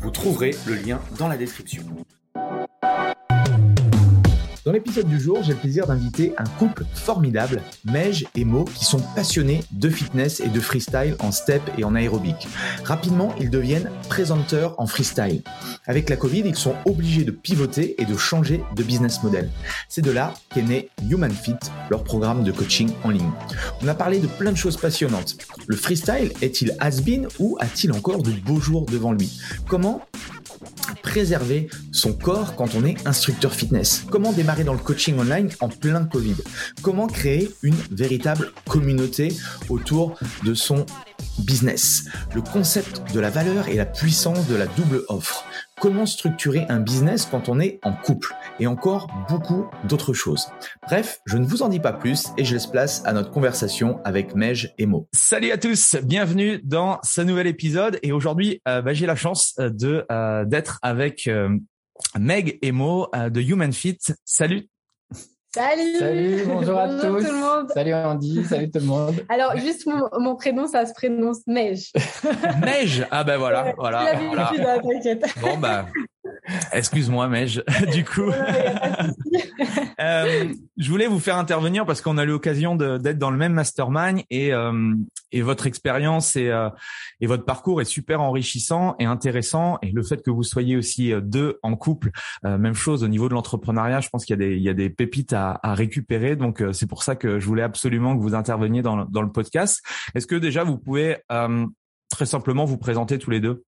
Vous trouverez le lien dans la description. Dans l'épisode du jour, j'ai le plaisir d'inviter un couple formidable, Mej et Mo, qui sont passionnés de fitness et de freestyle en step et en aérobic. Rapidement, ils deviennent présenteurs en freestyle. Avec la Covid, ils sont obligés de pivoter et de changer de business model. C'est de là qu'est né Human Fit, leur programme de coaching en ligne. On a parlé de plein de choses passionnantes. Le freestyle est-il has-been ou a-t-il encore de beaux jours devant lui? Comment préserver son corps quand on est instructeur fitness. Comment démarrer dans le coaching online en plein Covid? Comment créer une véritable communauté autour de son business Le concept de la valeur et la puissance de la double offre. Comment structurer un business quand on est en couple? Et encore beaucoup d'autres choses. Bref, je ne vous en dis pas plus et je laisse place à notre conversation avec Mej et Mo. Salut à tous, bienvenue dans ce nouvel épisode et aujourd'hui euh, bah, j'ai la chance euh, de euh, d'être avec Meg et Mo de Human Fit. Salut Salut Salut, bonjour, à tous. Tout le monde. Salut Andy, salut tout le monde. Alors, juste mon, mon prénom, ça se prononce Neige. Neige Ah ben voilà, voilà. tu l'as voilà. vu, là, t'inquiète. Bon bah, excuse-moi Mej, du coup. Euh, je voulais vous faire intervenir parce qu'on a eu l'occasion d'être dans le même mastermind et, euh, et votre expérience et, euh, et votre parcours est super enrichissant et intéressant et le fait que vous soyez aussi deux en couple, même chose au niveau de l'entrepreneuriat, je pense qu'il y a des il y a des pépites à, à récupérer donc c'est pour ça que je voulais absolument que vous interveniez dans, le- dans le podcast. Est-ce que déjà vous pouvez très simplement vous présenter tous les deux?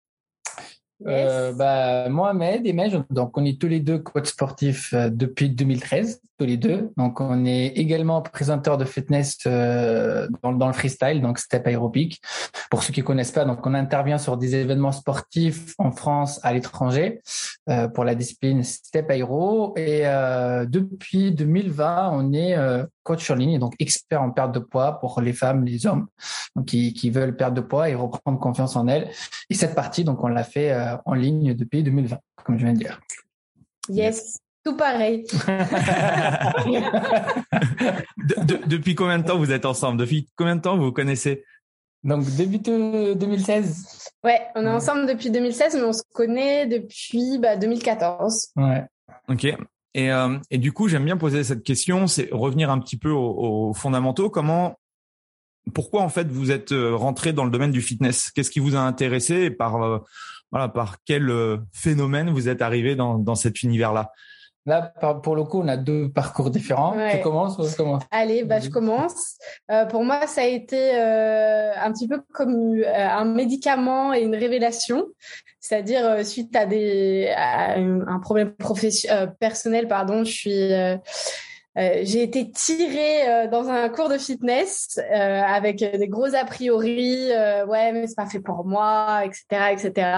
Euh, bah, Mohamed et Mej, donc on est tous les deux coachs sportifs euh, depuis 2013, tous les deux. Donc on est également présenteur de fitness euh, dans, dans le freestyle, donc step aérobic. Pour ceux qui connaissent pas, donc on intervient sur des événements sportifs en France, à l'étranger, euh, pour la discipline step aéro. Et euh, depuis 2020, on est coach en ligne, donc expert en perte de poids pour les femmes, les hommes, donc qui, qui veulent perdre de poids et reprendre confiance en elles. Et cette partie, donc, on l'a fait euh, en ligne depuis 2020, comme je viens de dire. Yes, tout pareil. De- de- Depuis combien de temps vous êtes ensemble? Depuis combien de temps vous vous connaissez? Donc, début de 2016. Ouais, on est ensemble depuis 2016, mais on se connaît depuis bah, 2014. Ouais. Ok. Et, euh, et du coup, j'aime bien poser cette question, c'est revenir un petit peu aux, aux fondamentaux. Comment, pourquoi en fait vous êtes euh, rentré dans le domaine du fitness? Qu'est-ce qui vous a intéressé? Par euh, voilà par quel euh, phénomène vous êtes arrivé dans, dans cet univers-là? Là, pour le coup, on a deux parcours différents. Ouais. Tu commences ou je commence Allez, bah, je commence. Euh, pour moi, ça a été euh, un petit peu comme euh, un médicament et une révélation. C'est-à-dire, euh, suite à, des, à un problème profession- euh, personnel, pardon, je suis... euh, euh, j'ai été tirée euh, dans un cours de fitness euh, avec des gros a priori, euh, ouais mais c'est pas fait pour moi, etc., etc.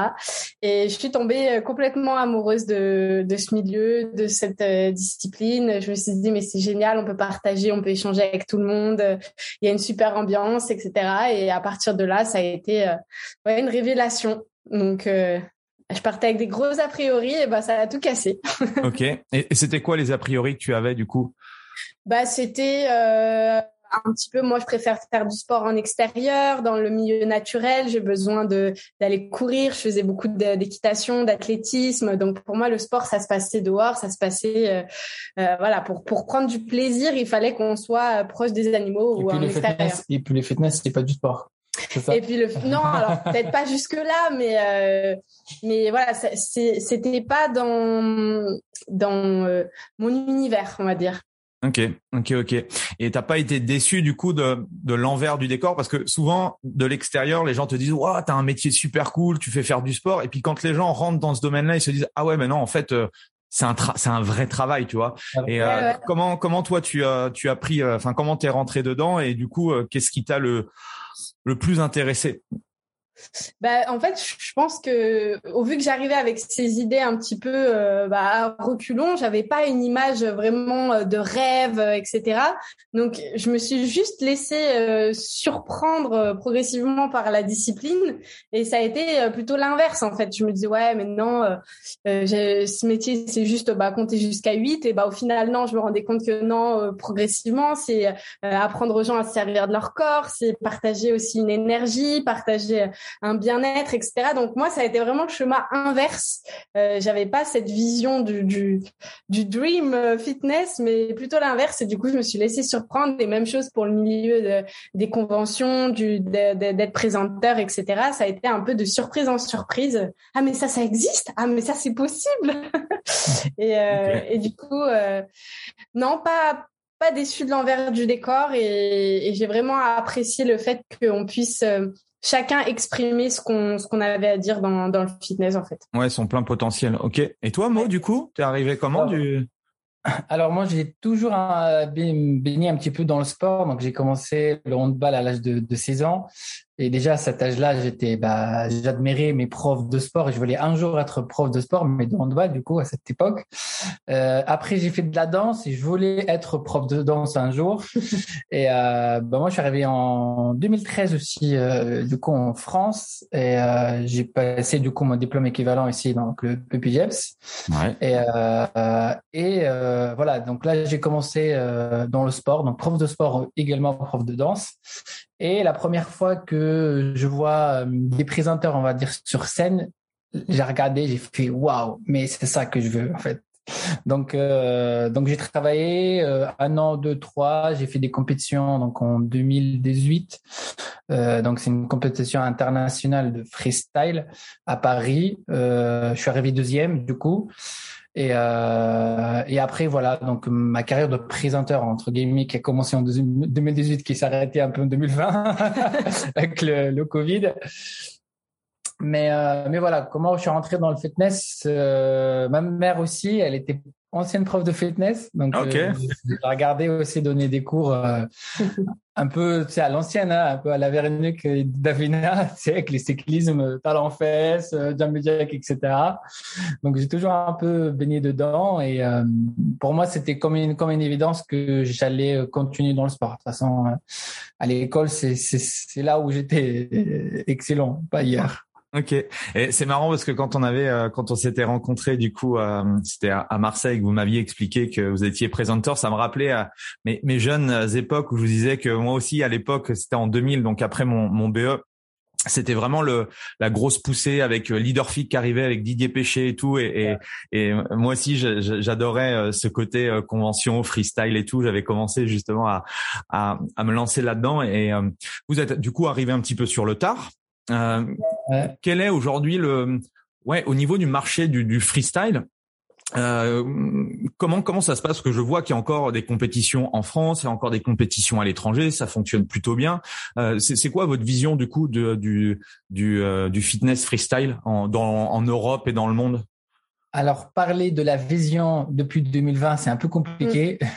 Et je suis tombée euh, complètement amoureuse de, de ce milieu, de cette euh, discipline. Je me suis dit mais c'est génial, on peut partager, on peut échanger avec tout le monde. euh, Il y a une super ambiance, etc. Et à partir de là, ça a été euh, ouais, une révélation. Donc euh, je partais avec des gros a priori et bah ça a tout cassé. Ok. Et, c'était quoi les a priori que tu avais du coup? Bah, c'était euh, un petit peu. Moi, je préfère faire du sport en extérieur, dans le milieu naturel. J'ai besoin de d'aller courir. Je faisais beaucoup d'équitation, d'athlétisme. Donc, pour moi, le sport, ça se passait dehors, ça se passait. euh, euh, voilà, pour pour prendre du plaisir, il fallait qu'on soit proche des animaux et ou puis, en extérieur. fitness, et puis le fitness, c'est pas du sport. Ça Et puis le non, alors peut-être pas jusque là, mais euh, mais voilà, c'était pas dans dans euh, mon univers, on va dire. Ok, ok, ok. Et t'as pas été déçu du coup de, de l'envers du décor? Parce que souvent de l'extérieur les gens te disent waouh t'as un métier super cool, tu fais faire du sport et puis quand les gens rentrent dans ce domaine-là ils se disent ah ouais mais non en fait euh, c'est un c'est un vrai travail tu vois. Et euh, Ouais, ouais. comment comment toi tu as tu as pris euh, enfin comment t'es rentré dedans? Et du coup qu'est-ce qui t'a le le plus intéressé bah, en fait, je pense que au vu que j'arrivais avec ces idées un petit peu euh, bah, reculons, j'avais pas une image vraiment euh, de rêve, euh, etc. Donc, je me suis juste laissée euh, surprendre progressivement par la discipline, et ça a été plutôt l'inverse en fait. Je me disais ouais, mais non, ce métier c'est juste bah, compter jusqu'à 8 et bah au final non, je me rendais compte que non, progressivement, c'est apprendre aux gens à se servir de leur corps, c'est partager aussi une énergie, partager un bien-être, etc. Donc moi, ça a été vraiment le chemin inverse. Euh, J'avais pas cette vision du, du, du dream euh, fitness, mais plutôt l'inverse. Et du coup, je me suis laissée surprendre. Et même chose pour le milieu de, des conventions, du d'être présenteur, etc. Ça a été un peu de surprise en surprise. Ah mais ça, ça existe. Ah mais ça, c'est possible. et, euh, et du coup, euh, non, pas pas déçu de l'envers du décor et, et j'ai vraiment apprécié le fait qu'on puisse euh, chacun exprimer ce qu'on ce qu'on avait à dire dans, dans le fitness en fait. Ouais, son plein potentiel. Ok. Et toi, Mo, du coup, t'es arrivé comment du alors moi, j'ai toujours baigné un petit peu dans le sport. Donc j'ai commencé le handball à l'âge de, de 16 ans. Et déjà à cet âge-là, j'étais, bah, j'admirais mes profs de sport et je voulais un jour être prof de sport, mais de handball du coup à cette époque. Euh, après, j'ai fait de la danse et je voulais être prof de danse un jour. et euh, bah, moi, je suis arrivé en 2013 aussi, euh, du coup en France et euh, j'ai passé du coup mon diplôme équivalent ici donc le PPGEPS. Ouais. Et, euh, et voilà, donc là j'ai commencé dans le sport, donc prof de sport également prof de danse. Et la première fois que je vois euh, des présenteurs, on va dire, sur scène, j'ai regardé, j'ai fait waouh, mais c'est ça que je veux en fait. Donc, euh, donc j'ai travaillé euh, un an, deux, trois. J'ai fait des compétitions donc en 2018. Euh, donc c'est une compétition internationale de freestyle à Paris. Euh, je suis arrivé deuxième du coup. Et, euh, et après, voilà, donc ma carrière de présenteur, entre guillemets, qui a commencé en 2018, qui s'est arrêtée un peu en 2020 avec le, le Covid. Mais, euh, mais voilà, comment je suis rentré dans le fitness euh, Ma mère aussi, elle était ancienne prof de fitness, donc okay. euh, regardé aussi donner des cours euh, un peu, sais, à l'ancienne, hein, un peu à la Véronique Davina, sais, avec les cyclismes, talent fesses, euh, jump jack, etc. Donc j'ai toujours un peu baigné dedans et euh, pour moi c'était comme une comme une évidence que j'allais continuer dans le sport. De toute façon, à l'école c'est c'est là où j'étais excellent, pas hier. Ok. Et c'est marrant parce que quand on avait, euh, quand on s'était rencontrés, du coup, euh, c'était à, Marseille que vous m'aviez expliqué que vous étiez présenteur. Ça me rappelait à mes, jeunes époques où je vous disais que moi aussi, à l'époque, c'était en 2000, donc après mon, mon BE, c'était vraiment le la grosse poussée avec euh, Leaderfit qui arrivait avec Didier Péché et tout et, et, et moi aussi j'adorais ce côté convention freestyle et tout j'avais commencé justement à, à, à me lancer là-dedans et vous êtes du coup arrivé un petit peu sur le tard euh, quel est aujourd'hui le, ouais, au niveau du marché du, du freestyle, euh, comment comment ça se passe? Que je vois qu'il y a encore des compétitions en France, il y a encore des compétitions à l'étranger, ça fonctionne plutôt bien. Euh, c'est quoi votre vision du coup de, du du, euh, du fitness freestyle en, dans, en Europe et dans le monde? Alors, parler de la vision depuis 2020, c'est un peu compliqué.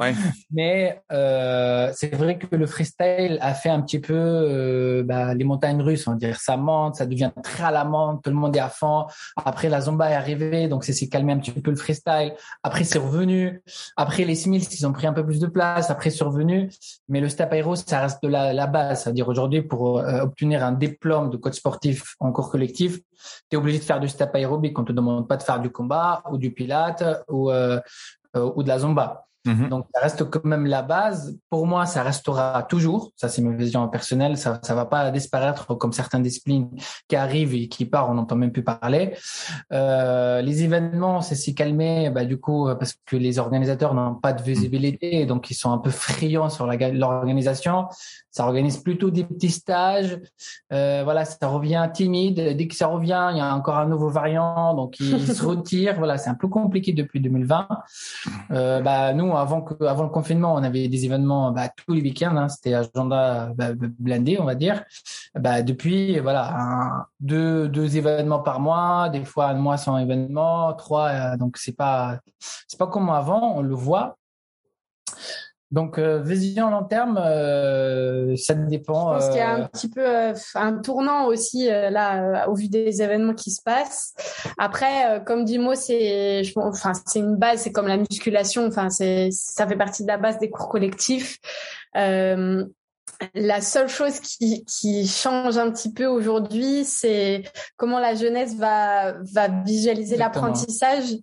Ouais. Mais euh, c'est vrai que le freestyle a fait un petit peu euh, bah, les montagnes russes. On va dire ça monte, ça devient très à la monte, tout le monde est à fond. Après, la zumba est arrivée, donc c'est s'est calmé un petit peu le freestyle. Après, c'est revenu. Après, les 6000, ils ont pris un peu plus de place. Après, c'est revenu. Mais le step aéro, ça reste de la, la base. C'est-à-dire aujourd'hui, pour euh, obtenir un diplôme de coach sportif en cours collectif, tu es obligé de faire du step aérobique. On te demande pas de faire du combat ou du pilate ou, euh, euh, ou de la zumba. Mhm. Donc, ça reste quand même la base. Pour moi, ça restera toujours. Ça, c'est ma vision personnelle. Ça, ça va pas disparaître comme certaines disciplines qui arrivent et qui partent. On n'entend même plus parler. Euh, les événements, c'est s'y calmer. Bah, du coup, parce que les organisateurs n'ont pas de visibilité, donc ils sont un peu friands sur l'organisation. Ça organise plutôt des petits stages. Euh, voilà, ça revient timide. Dès que ça revient, il y a encore un nouveau variant, donc ils se retirent. Voilà, c'est un peu compliqué depuis 2020. Euh, bah, nous, avant que, avant le confinement, on avait des événements bah, tous les week-ends. Hein, C'était agenda bah, blindé, on va dire. Bah, depuis, voilà, un, deux, deux événements par mois, des fois un mois sans événement, trois. Euh, donc c'est pas, c'est pas comme avant. On le voit. Donc, euh, vision long terme, euh, ça dépend. Je pense qu'il y a un petit peu un tournant aussi là au vu des événements qui se passent. Après, comme dit Mo, c'est, enfin, c'est une base, c'est comme la musculation. Enfin, c'est, ça fait partie de la base des cours collectifs. La seule chose qui, qui change un petit peu aujourd'hui, c'est comment la jeunesse va, va visualiser l'apprentissage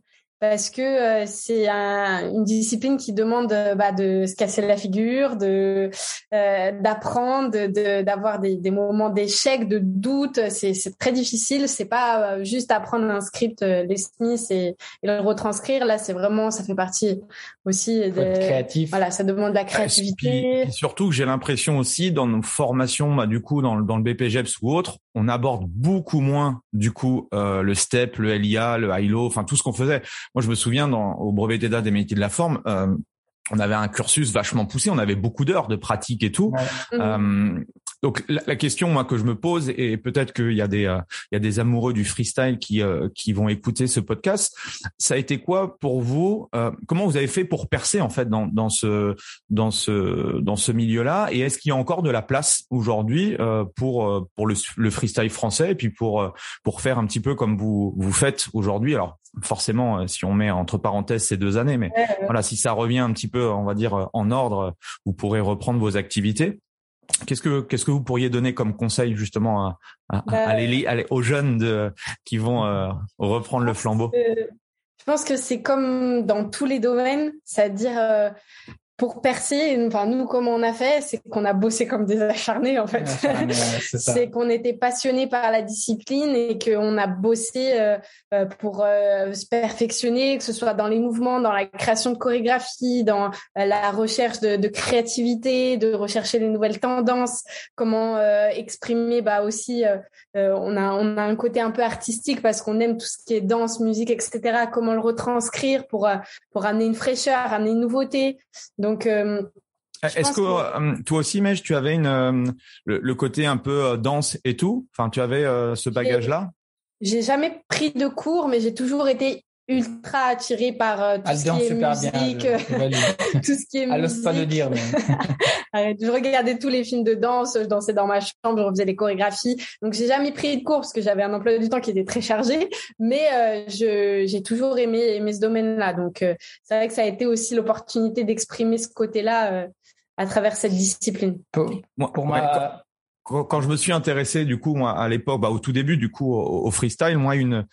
parce que euh, c'est un, une discipline qui demande euh, bah, de se casser la figure, de euh, d'apprendre, de, d'avoir des, des moments d'échec, de doute. C'est, c'est très difficile. C'est pas juste apprendre un script les Smiths et, et, le retranscrire. Là, c'est vraiment, ça fait partie aussi de créatif. Voilà, ça demande de la créativité. Et, surtout, j'ai l'impression aussi dans nos formations, bah, du coup, dans, dans le BPGEPS ou autre, on aborde beaucoup moins du coup euh, le STEP, le LIA, le HILO, enfin tout ce qu'on faisait. Moi, je me souviens dans, au brevet d'état des métiers de la forme, euh, on avait un cursus vachement poussé, on avait beaucoup d'heures de pratique et tout. Euh, donc la, question moi que je me pose et peut-être qu'il y a des euh, il y a des amoureux du freestyle qui euh, qui vont écouter ce podcast, ça a été quoi pour vous euh, Comment vous avez fait pour percer en fait dans dans ce dans ce dans ce milieu-là Et est-ce qu'il y a encore de la place aujourd'hui pour pour le, le freestyle français et puis pour pour faire un petit peu comme vous vous faites aujourd'hui? Alors forcément, si on met entre parenthèses ces deux années, mais voilà, si ça revient un petit peu, on va dire en ordre, vous pourrez reprendre vos activités. Qu'est-ce que qu'est-ce que vous pourriez donner comme conseil justement à, à, bah, les, aux jeunes de, qui vont euh, reprendre le flambeau? Je pense que c'est comme dans tous les domaines, c'est-à-dire euh, pour percer, enfin nous comment on a fait, c'est qu'on a bossé comme des acharnés en fait. c'est qu'on était passionné par la discipline et qu'on a bossé euh, euh, pour euh, se perfectionner, que ce soit dans les mouvements, dans la création de chorégraphie, dans la recherche de, de, créativité, de rechercher les nouvelles tendances, comment exprimer bah aussi on a on a un côté un peu artistique parce qu'on aime tout ce qui est danse, musique, etc. Comment le retranscrire pour pour amener une fraîcheur, amener une nouveauté. Donc, euh, est-ce que, euh, toi aussi, Mej, tu avais une, euh, le, côté un peu danse et tout? Enfin, tu avais ce bagage-là? J'ai jamais pris de cours, mais j'ai toujours été ultra attirée par tout, ce qui est musique, tout ce qui est musique. pas le dire. Mais... je regardais tous les films de danse, je dansais dans ma chambre, je faisais les chorégraphies. Donc j'ai jamais pris de cours parce que j'avais un emploi du temps qui était très chargé, mais euh, je j'ai toujours aimé, aimé ce domaine-là. Donc euh, c'est vrai que ça a été aussi l'opportunité d'exprimer ce côté-là euh, à travers cette discipline. Pour, pour moi, quand je me suis intéressé du coup moi à l'époque bah, au tout début du coup au, freestyle moi une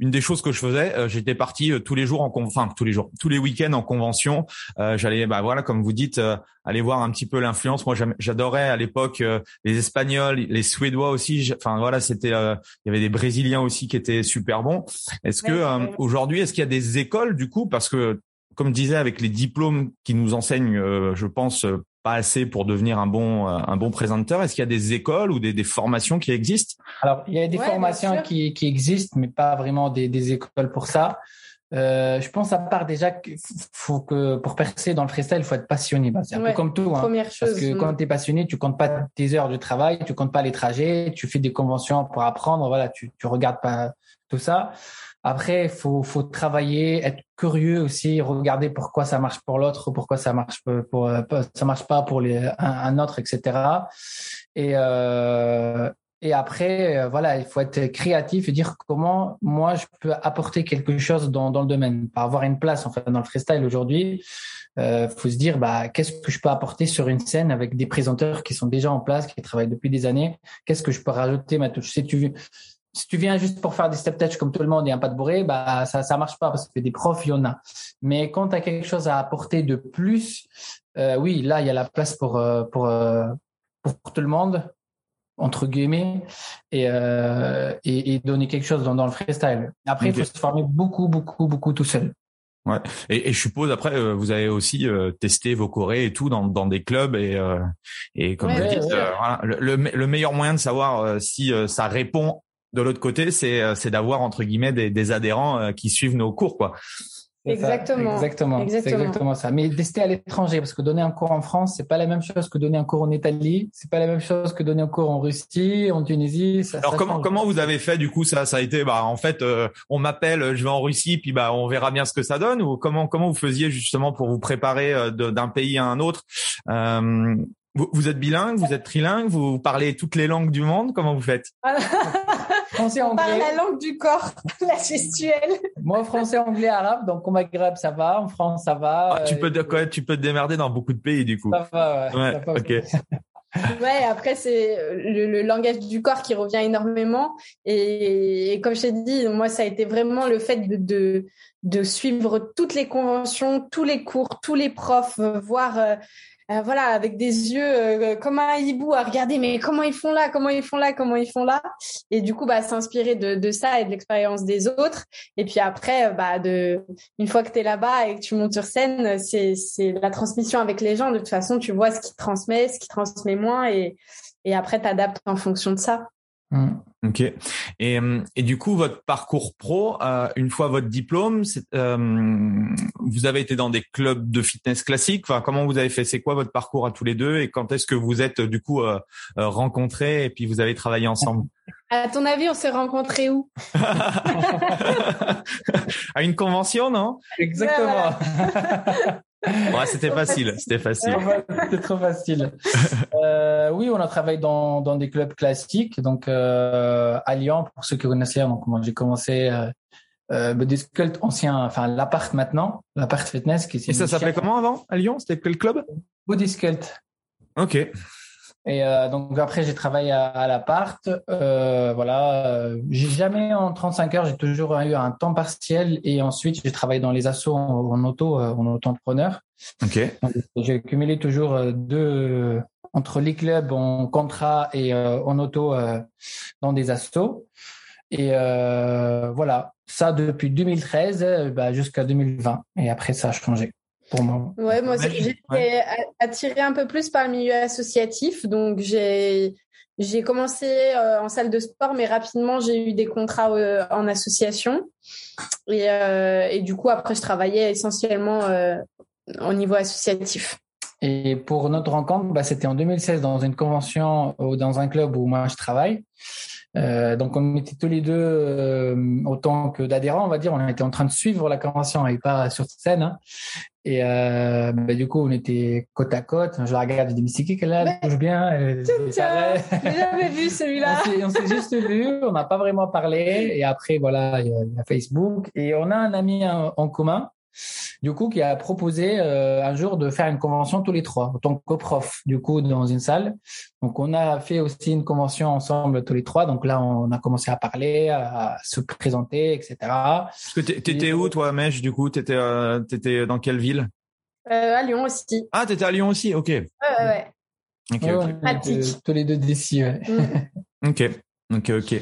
une des choses que je faisais euh, j'étais parti euh, tous les jours en enfin tous les jours tous les week-ends en convention. Euh, j'allais bah voilà comme vous dites aller voir un petit peu l'influence. Moi j'adorais à l'époque les espagnols les suédois aussi. Enfin voilà c'était il y avait des brésiliens aussi qui étaient super bons. Est-ce que aujourd'hui est-ce qu'il y a des écoles du coup? Parce que comme je disais, avec les diplômes qui nous enseignent, je pense, pas assez pour devenir un bon euh, un bon présentateur Est-ce qu'il y a des écoles ou des, des formations qui existent? Alors, il y a des formations qui, qui existent, mais pas vraiment des, des écoles pour ça. Euh, je pense à part déjà qu'il faut que pour percer dans le freestyle, il faut être passionné. Bah, c'est un peu comme tout. Hein, Première chose, parce que mm. quand tu es passionné, tu comptes pas tes heures de travail, tu comptes pas les trajets, tu fais des conventions pour apprendre. Voilà, tu tu regardes pas tout ça. Après, faut faut travailler, être curieux aussi, regarder pourquoi ça marche pour l'autre, pourquoi ça marche pour, ça marche pas pour un, autre, etc. Et euh, et après, euh, voilà, il faut être créatif et dire comment moi je peux apporter quelque chose dans, dans le domaine, pas avoir une place en fait dans le freestyle aujourd'hui. Euh, faut se dire bah qu'est-ce que je peux apporter sur une scène avec des présenteurs qui sont déjà en place, qui travaillent depuis des années? Qu'est-ce que je peux rajouter ma touche Si tu si tu viens juste pour faire des step touch comme tout le monde et un pas de bourré, bah ça ça marche pas parce que des profs il y en a. Mais quand tu as quelque chose à apporter de plus, euh, oui là il y a la place pour euh, pour euh, pour, tout le monde entre guillemets et, euh, et, et donner quelque chose dans, dans le freestyle. Après il faut se former beaucoup beaucoup beaucoup tout seul. Ouais. Et, et, je suppose après euh, vous avez aussi euh, testé vos chorés et tout dans, dans des clubs et euh, et comme vous dites voilà, le, le, meilleur moyen de savoir si ça répond de l'autre côté, c'est euh, c'est d'avoir entre guillemets des, des adhérents euh, qui suivent nos cours, quoi. Exactement. Exactement. exactement. C'est exactement ça. Mais tester à l'étranger, parce que donner un cours en France, c'est pas la même chose que donner un cours en Italie, c'est pas la même chose que donner un cours en Russie, en Tunisie. Ça, Alors comment comment vous avez fait du coup ça Ça a été bah en fait euh, on m'appelle, je vais en Russie, puis bah on verra bien ce que ça donne. Ou comment comment vous faisiez justement pour vous préparer euh, d'un pays à un autre? Euh, vous, vous, êtes bilingue, vous êtes trilingue, vous parlez toutes les langues du monde. Comment vous faites? Français, On parle la langue du corps, la gestuelle. Moi, français, anglais, arabe. Donc, au Maghreb, ça va. En France, ça va. Ah, tu peux, quoi, tu peux te démerder dans beaucoup de pays, du coup. Ça va, ouais. ouais ok. ouais, après c'est le, le, langage du corps qui revient énormément et, et comme je t'ai dit, moi ça a été vraiment le fait de, de, de suivre toutes les conventions, tous les cours, tous les profs, euh, voir euh, euh, voilà, avec des yeux euh, comme un hibou à regarder, mais comment ils font là, comment ils font là, comment ils font là. Et du coup, bah, s'inspirer de, de ça et de l'expérience des autres. Et puis après, euh, bah, de, une fois que tu es là-bas et que tu montes sur scène, c'est, c'est la transmission avec les gens. De toute façon, tu vois ce qui transmet, ce qui transmet moins et, et après, t'adaptes en fonction de ça. Mmh. Ok. Et, et du coup, votre parcours pro, euh, une fois votre diplôme, euh, vous avez été dans des clubs de fitness classiques. Enfin, comment vous avez fait? C'est quoi votre parcours à tous les deux? Et quand est-ce que vous êtes du coup euh, euh rencontrés et puis vous avez travaillé ensemble? À ton avis, on s'est rencontrés où? À une convention, non? Exactement. Ouais, c'était facile, c'était facile. C'était trop facile. Euh, oui, on a travaillé dans, dans des clubs classiques, donc euh, à Lyon, pour ceux qui connaissent Lyon. Donc moi, j'ai commencé euh, euh, ancien, enfin l'appart maintenant, l'appart fitness. Qui Et ça s'appelait comment avant à Lyon C'était quel club? Bodyscult. Ok. Et euh, donc après j'ai travaillé à, à l'appart. Euh, voilà, euh, j'ai jamais en 35 heures, j'ai toujours eu un temps partiel et ensuite j'ai travaillé dans les assos en, auto, euh, en auto-entrepreneur. Ok. J'ai cumulé toujours euh, deux entre les clubs en contrat et en auto dans des assos. Et voilà, ça depuis 2013 bah, jusqu'à 2020. Et après ça a changé. Ouais, moi, j'ai été attirée un peu plus par le milieu associatif. Donc, j'ai j'ai commencé euh, en salle de sport, mais rapidement, j'ai eu des contrats euh, en association. Et, euh, et, du coup, après, je travaillais essentiellement au niveau associatif. Et pour notre rencontre, bah, c'était en 2016 dans une convention ou dans un club où moi je travaille. Euh, donc on était tous les deux euh, autant que d'adhérents, on va dire, on était en train de suivre la convention et pas sur scène. Hein. Et euh, bah, du coup, on était côte à côte. Je la regarde, je dis mais c'est qui qu'elle a? Bouge bien. J'ai jamais vu celui-là. on s'est juste vu, on n'a pas vraiment parlé. Et après, voilà, il y, a, Facebook et on a un ami en commun du coup, qui a proposé euh, un jour de faire une convention tous les trois, en tant que prof, du coup, dans une salle. Donc, on a fait aussi une convention ensemble tous les trois. Donc là, on a commencé à parler, à se présenter, etc. Parce que t'étais où, toi, Mèche, du coup? T'étais euh, étais dans quelle ville? Euh, À Lyon aussi. Ah, t'étais à Lyon aussi, ok. Ouais, ouais. Okay, tous les deux d'ici, ouais. Mm. ok. Ok, ok.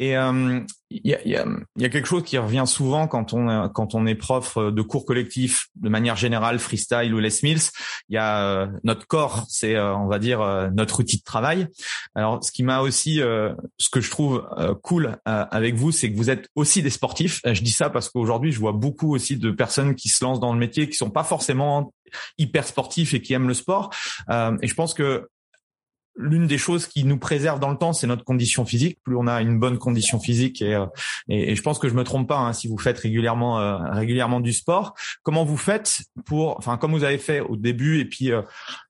Et il euh, y, a, y, a, y, a, quelque chose qui revient souvent quand on quand on est prof de cours collectifs de manière générale, freestyle ou Les Mills. Il y a euh, notre corps, c'est euh, on va dire notre outil de travail. Alors, ce qui m'a aussi, ce que je trouve cool avec vous, c'est que vous êtes aussi des sportifs. Je dis ça parce qu'aujourd'hui, je vois beaucoup aussi de personnes qui se lancent dans le métier qui sont pas forcément hyper sportifs et qui aiment le sport. et je pense que l'une des choses qui nous préserve dans le temps, c'est notre condition physique. Plus on a une bonne condition physique, et, euh, et, je pense que je me trompe pas hein, si vous faites régulièrement euh, régulièrement du sport. Comment vous faites pour, enfin, comme vous avez fait au début, et puis euh,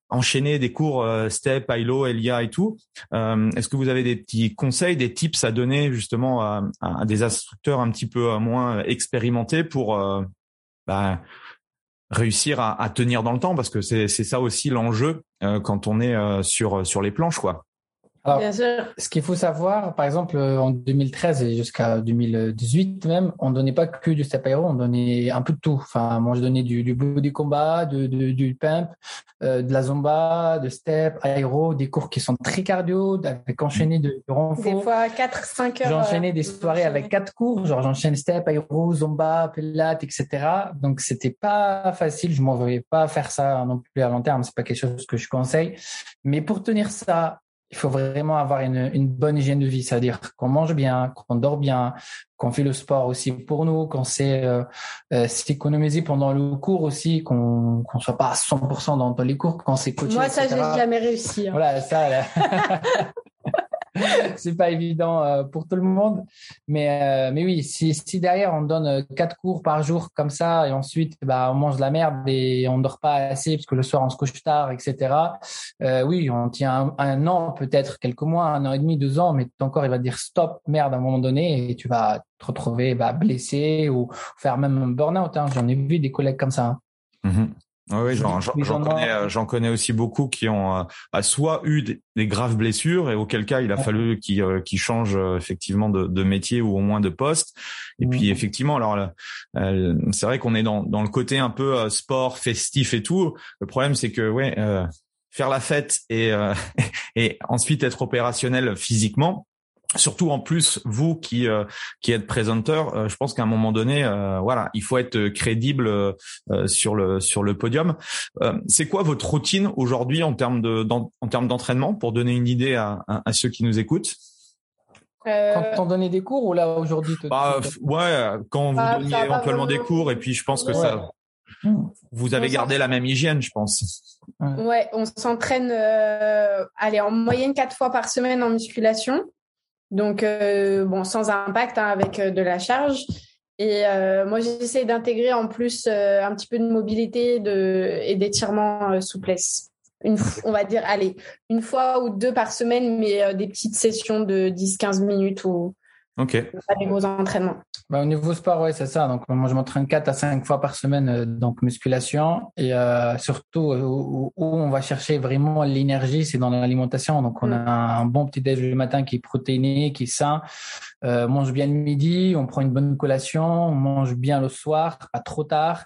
enchaîner des cours step, ILO, LIA et tout. Est-ce que vous avez des petits conseils, des tips à donner justement à, à des instructeurs un petit peu moins expérimentés pour bah, réussir à, tenir dans le temps parce que c'est ça aussi l'enjeu euh, quand on est euh, sur sur les planches quoi. Alors, ce qu'il faut savoir, par exemple, euh, en 2013 et jusqu'à 2018 même, on donnait pas que du step aéro, on donnait un peu de tout. Enfin, moi, je donnais du, du body combat, de, de, du pump, euh, de la zumba, de step, aéro, des cours qui sont très cardio, avec enchaîné de, de renfort. Des fois 4, 5 heures. J'enchaînais des soirées avec quatre cours, genre j'enchaîne step, aéro, zumba, pilates, etc. Donc, c'était pas facile. Je m'en voyais pas faire ça non plus à long terme. C'est pas quelque chose que je conseille. Mais pour tenir ça il faut vraiment avoir une, une bonne hygiène de vie, c'est-à-dire qu'on mange bien, qu'on dort bien, qu'on fait le sport aussi pour nous, qu'on sait euh, euh s'économiser pendant le cours aussi, qu'on qu'on soit pas à 100% dans, dans les cours, quand c'est coaché. Moi, ça, j'ai jamais réussi. Hein. Voilà, ça. c'est pas évident euh, pour tout le monde. Mais, euh, mais oui, si, si derrière on donne euh, quatre cours par jour comme ça et ensuite bah, on mange de la merde et on dort pas assez parce que le soir on se couche tard, etc. Oui, on tient un, an, peut-être quelques mois, un an et demi, deux ans, mais ton corps il va dire stop, merde à un moment donné et tu vas te retrouver bah, blessé ou faire même un burn-out. Hein. J'en ai vu des collègues comme ça. Hein. Mm-hmm. Oui, j'en connais, euh, j'en connais aussi beaucoup qui ont euh, bah, soit eu des, graves blessures et auquel cas il a fallu qu'ils euh, changent effectivement de, de, métier ou au moins de poste. Et puis mmh. effectivement, alors c'est vrai qu'on est dans, dans le côté un peu sport festif et tout. Le problème c'est que ouais, faire la fête et et ensuite être opérationnel physiquement, Surtout en plus vous qui euh, qui êtes présenteur, euh, je pense qu'à un moment donné, euh, voilà, il faut être crédible sur le sur le podium. c'est quoi votre routine aujourd'hui en termes de en, termes d'entraînement pour donner une idée à, à, ceux qui nous écoutent? Quand on donnait des cours ou là aujourd'hui bah, Ouais, quand vous bah, donniez éventuellement des cours et puis je pense que ça, vous avez gardé la même hygiène, je pense. Ouais, on s'entraîne, allez, en moyenne quatre fois par semaine en musculation. Donc, euh, bon, sans impact hein, avec euh, de la charge. Et euh, moi, j'essaie d'intégrer en plus un petit peu de mobilité de, et d'étirement souplesse. Une, on va dire, allez, une fois ou deux par semaine, mais des petites sessions de 10-15 minutes ou Ok. Pas des gros entraînements. Bah, au niveau sport, ouais, c'est ça. Donc, moi, je m'entraîne 4 à 5 fois par semaine, euh, donc musculation. Et euh, surtout, euh, où, on va chercher vraiment l'énergie, c'est dans l'alimentation. Donc, on mm. a un bon petit déj le matin qui est protéiné, qui est sain. Euh, on mange bien le midi, on prend une bonne collation, on mange bien le soir, pas trop tard.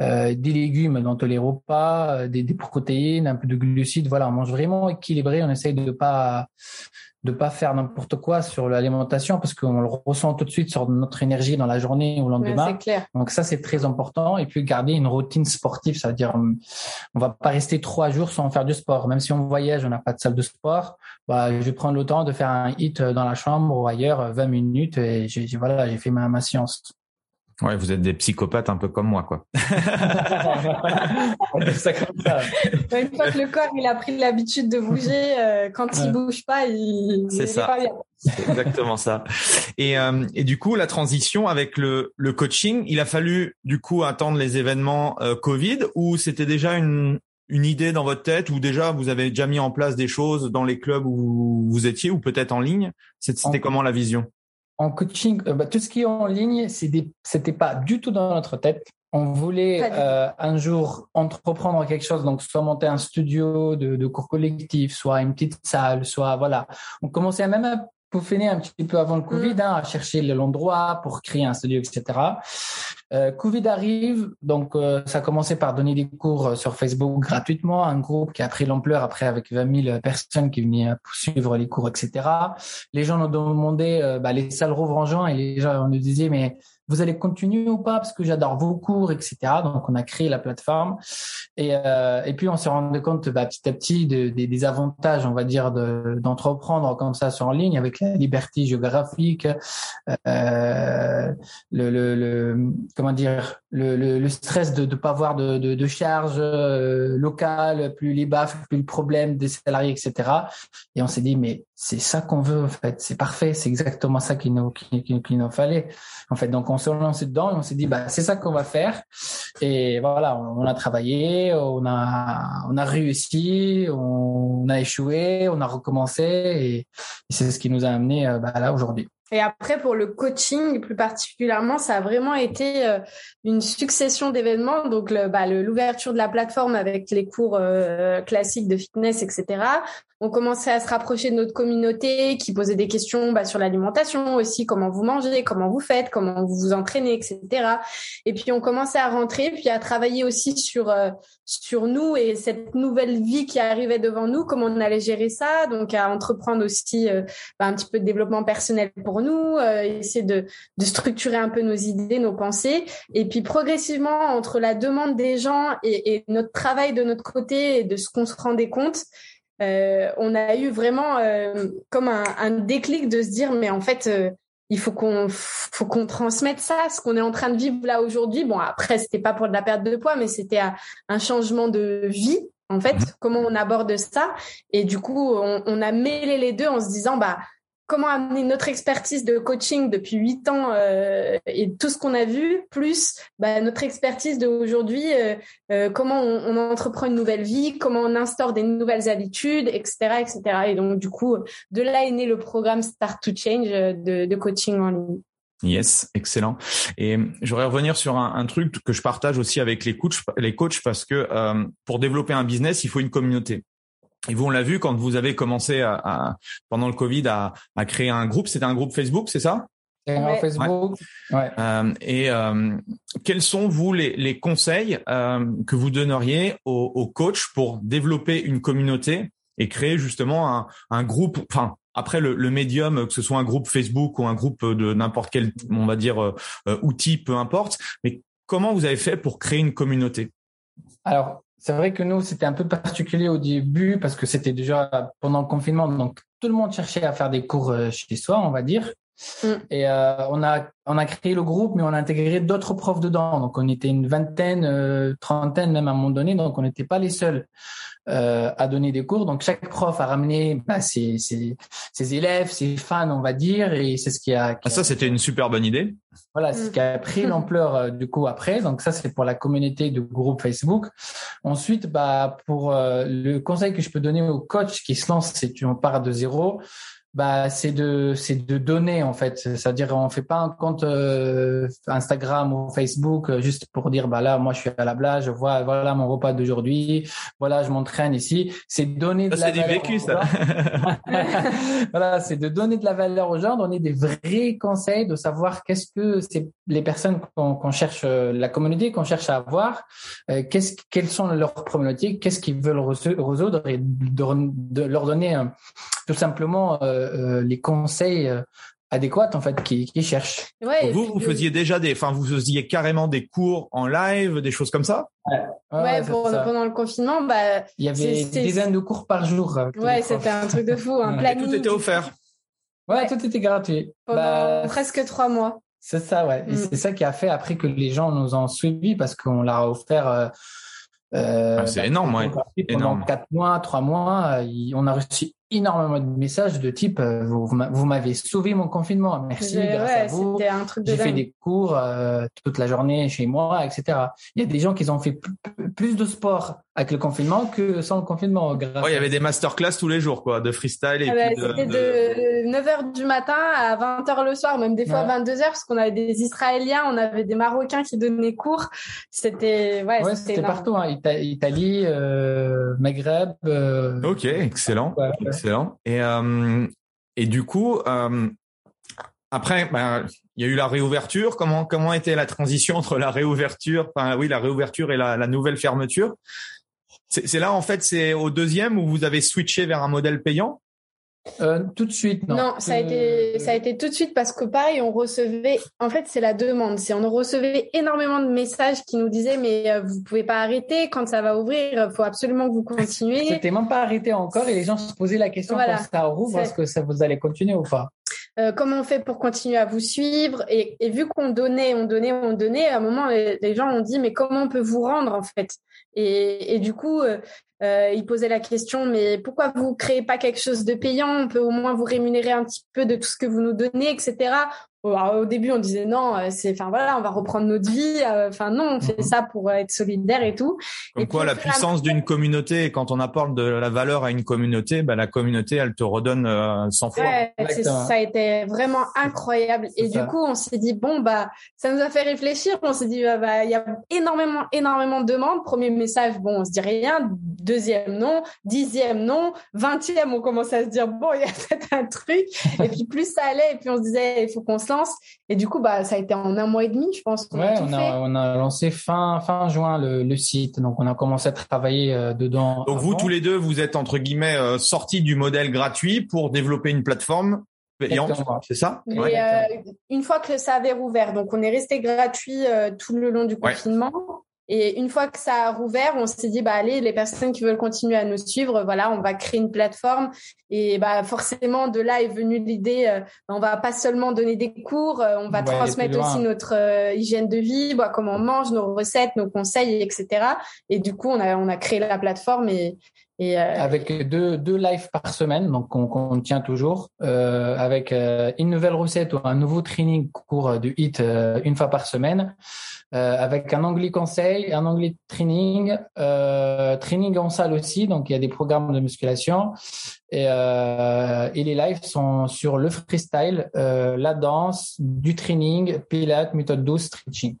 Euh, des légumes dans tous les repas, des, des, protéines, un peu de glucides. Voilà, on mange vraiment équilibré. On essaye de pas de pas faire n'importe quoi sur l'alimentation parce qu'on le ressent tout de suite sur notre énergie dans la journée ou le lendemain. clair. Donc ça c'est très important et puis garder une routine sportive, ça veut dire on va pas rester trois jours sans faire du sport. Même si on voyage, on n'a pas de salle de sport, bah je vais prendre le temps de faire un hit dans la chambre ou ailleurs 20 minutes et j'ai voilà j'ai fait ma, ma science. Ouais, vous êtes des psychopathes un peu comme moi, quoi. ça comme ça. Une fois que le corps il a pris l'habitude de bouger, euh, quand il bouge pas, il. C'est ça. C'est exactement ça. Et, euh, et du coup, la transition avec le, le coaching, il a fallu du coup attendre les événements euh, Covid ou c'était déjà une, une idée dans votre tête ou déjà vous avez déjà mis en place des choses dans les clubs où vous étiez ou peut-être en ligne? C'était comment la vision? En coaching, euh, bah, tout ce qui est en ligne, c'était pas du tout dans notre tête. On voulait euh, un jour entreprendre quelque chose, donc soit monter un studio de, de cours collectifs, soit une petite salle, soit voilà. On commençait même à peaufiner un petit peu avant le Covid, mm. hein, à chercher l'endroit pour créer un studio, etc. Euh, Covid arrive, donc euh, ça a commencé par donner des cours euh, sur Facebook gratuitement, un groupe qui a pris l'ampleur après avec 20 000 personnes qui venaient suivre les cours, etc. Les gens nous demandaient, bah, les salles rouvrent en juin et les gens nous disaient mais vous allez continuer ou pas parce que j'adore vos cours, etc. Donc on a créé la plateforme et, euh, et puis on s'est rendu compte bah, petit à petit de, des avantages, on va dire, d'entreprendre comme ça sur en ligne avec la liberté géographique, euh, le, le, le, comment dire, le, le, stress de ne pas avoir de, de, de charges euh, locales, plus les baffes, plus le problème des salariés, etc. Et on s'est dit mais c'est ça qu'on veut en fait, c'est parfait, c'est exactement ça qu'il nous qu'il nous fallait en fait. Donc on s'est lancé dedans et on s'est dit bah c'est ça qu'on va faire et voilà on, a travaillé, on a on a réussi, on, a échoué, on a recommencé et, c'est ce qui nous a amené euh, bah, là aujourd'hui. Et après, pour le coaching plus particulièrement, ça a vraiment été euh, une succession d'événements. Donc, bah, l'ouverture de la plateforme avec les cours euh, classiques de fitness, etc on commençait à se rapprocher de notre communauté qui posait des questions bah, sur l'alimentation aussi, comment vous mangez, comment vous faites, comment vous vous entraînez, etc. Et puis on commençait à rentrer, puis à travailler aussi sur euh, sur nous et cette nouvelle vie qui arrivait devant nous, comment on allait gérer ça, donc à entreprendre aussi bah, un petit peu de développement personnel pour nous, euh, essayer de, de structurer un peu nos idées, nos pensées, et puis progressivement entre la demande des gens et, et notre travail de notre côté et de ce qu'on se rendait compte, on a eu vraiment comme un, un, déclic de se dire mais en fait il faut qu'on faut qu'on transmette ça, ce qu'on est en train de vivre là aujourd'hui. Bon, après, c'était pas pour de la perte de poids, mais c'était un changement de vie, en fait, mhm. comment on aborde ça. Et du coup, on, on, a mêlé les deux en se disant, bah, comment amener notre expertise de coaching depuis huit ans euh, et tout ce qu'on a vu, plus bah, notre expertise d'aujourd'hui, euh, euh, comment on, entreprend une nouvelle vie, comment on instaure des nouvelles habitudes, etc., etc. Et donc du coup, de là est né le programme Start to Change de, coaching en ligne. Yes, excellent. Et je voudrais revenir sur un, un, truc que je partage aussi avec les coachs, les coachs parce que pour développer un business, il faut une communauté. Et vous, on l'a vu quand vous avez commencé à, pendant le Covid à, à créer un groupe. C'était un groupe Facebook, c'est ça? Ouais. Facebook. Ouais. Euh, et euh, quels sont vous les, les conseils euh, que vous donneriez aux, aux coachs pour développer une communauté et créer justement un, un groupe, enfin après le, le, médium, que ce soit un groupe Facebook ou un groupe de n'importe quel, on va dire, euh, outil, peu importe. Mais comment vous avez fait pour créer une communauté? Alors, c'est vrai que nous, c'était un peu particulier au début parce que c'était déjà pendant le confinement, donc tout le monde cherchait à faire des cours euh, chez soi, on va dire. Mm. Et euh, on a on a créé le groupe, mais on a intégré d'autres profs dedans. Donc on était une vingtaine, euh, trentaine même à un moment donné. Donc on n'était pas les seuls euh, à donner des cours. Donc chaque prof a ramené bah, ses, ses, ses, élèves, ses fans, on va dire, et c'est ce qui a. ah, ça, c'était une super bonne idée. Voilà, ce qui a pris l'ampleur euh, du coup après. Donc ça, c'est pour la communauté de groupe Facebook. Ensuite, bah pour euh, le conseil que je peux donner aux coachs qui se lancent, c'est tu en pars de zéro bah c'est de c'est de donner en fait. C'est-à-dire on fait pas un compte euh, Instagram ou Facebook euh, juste pour dire bah là moi je suis à la blague je vois voilà mon repas d'aujourd'hui voilà je m'entraîne ici. C'est donner de ça, la valeur vécu, ça. voilà c'est de donner de la valeur aux gens donner des vrais conseils de savoir qu'est-ce que c'est les personnes qu'on cherche euh, la communauté qu'on cherche à avoir qu'est-ce quelles sont leurs problématiques qu'est-ce qu'ils veulent résoudre et de, leur donner tout simplement euh, les conseils euh, adéquats en fait qui, qui cherchent. Ouais, vous, vous faisiez déjà des, enfin, vous faisiez carrément des cours en live, des choses comme ça? Ouais, ouais, pendant le confinement, bah, il y avait des dizaines de cours par jour. Euh, ouais, c'était un truc de fou, un planning. tout était offert. Ouais, tout était gratuit. Pendant bah, presque trois mois. C'est ça, ouais. Et mm. c'est ça qui a fait après que les gens nous ont suivis parce qu'on leur a offert. Euh, ah, c'est bah, énorme, ouais. Pendant quatre mois, trois mois, on a reçu énormément de messages de type euh, vous, vous m'avez sauvé mon confinement, merci, grâce à vous. J'ai fait des cours euh, toute la journée chez moi, etc. Il y a des gens qui ont fait plus de sport avec le confinement que sans le confinement. il y avait des masterclass tous les jours, quoi, de freestyle. Et ah C'était de, 9h du matin à 20h le soir, même des fois 22h, parce qu'on avait des Israéliens, on avait des Marocains qui donnaient cours. C'était, ouais, c'était partout, hein. Italie, euh, Maghreb. Euh, ok, excellent, excellent. Et, euh, et du coup, euh, après, ben, il y a eu la réouverture. Comment comment était la transition entre la réouverture, enfin oui, la réouverture et la, la nouvelle fermeture? C'est là en fait, c'est au deuxième où vous avez switché vers un modèle payant? Euh, tout de suite, non. Non, ça a été ça a été tout de suite parce que pareil, on recevait. En fait, c'est la demande. C'est on recevait énormément de messages qui nous disaient mais euh, vous pouvez pas arrêter quand ça va ouvrir. Il faut absolument que vous continuez. C'était même pas arrêté encore et les gens se posaient la question quand ça rouvre, est-ce que ça vous allez continuer ou pas? Euh, comment on fait pour continuer à vous suivre? Et, et vu qu'on donnait, on donnait, on donnait, à un moment les, gens ont dit mais comment on peut vous rendre en fait? Et, et, du coup euh, euh, ils posaient la question mais pourquoi vous créez pas quelque chose de payant? On peut au moins vous rémunérer un petit peu de tout ce que vous nous donnez, etc au début, on disait non, euh, c'est, enfin voilà, on va reprendre notre vie. Enfin non, on fait mhm. ça pour être solidaire et tout. Comme quoi, la puissance d'une communauté, quand on apporte de la valeur à une communauté, bah, la communauté, elle te redonne euh, 100 fois. ça a été vraiment incroyable. Et du coup, on s'est dit bon bah, ça nous a fait réfléchir. On s'est dit ah, bah, il y a énormément, énormément de demandes. Premier message, bon, on se dit rien. Deuxième non, dixième non, vingtième, on commence à se dire bon, il y a peut-être un truc. et puis plus ça allait, et puis on se disait il faut qu'on se et du coup, bah, ça a été en un mois et demi, je pense. On ouais, a on, a, on a lancé fin, fin juin le, le, site. Donc, on a commencé à travailler euh, dedans. Donc, vous, tous les deux, vous êtes, entre guillemets, euh, sortis du modèle gratuit pour développer une plateforme payante, c'est ça? Ouais. euh, Une fois que ça avait rouvert, donc on est resté gratuit euh, tout le long du confinement. Et une fois que ça a rouvert, on s'est dit bah allez, les personnes qui veulent continuer à nous suivre, voilà, on va créer une plateforme. Et bah forcément de là est venue l'idée, euh, on va pas seulement donner des cours, euh, on va transmettre aussi notre euh, hygiène de vie, bah, comment on mange, nos recettes, nos conseils, etc. Et du coup, on a on a créé la plateforme et et, euh, avec deux, deux lives par semaine, donc on, tient toujours, euh, avec euh, une nouvelle recette ou un nouveau training cours de HIT euh, une fois par semaine, avec un anglais conseil, un anglais training, training en salle aussi, donc il y a des programmes de musculation. Et, et les lives sont sur le freestyle, la danse, du training, pilates, méthode douce, stretching.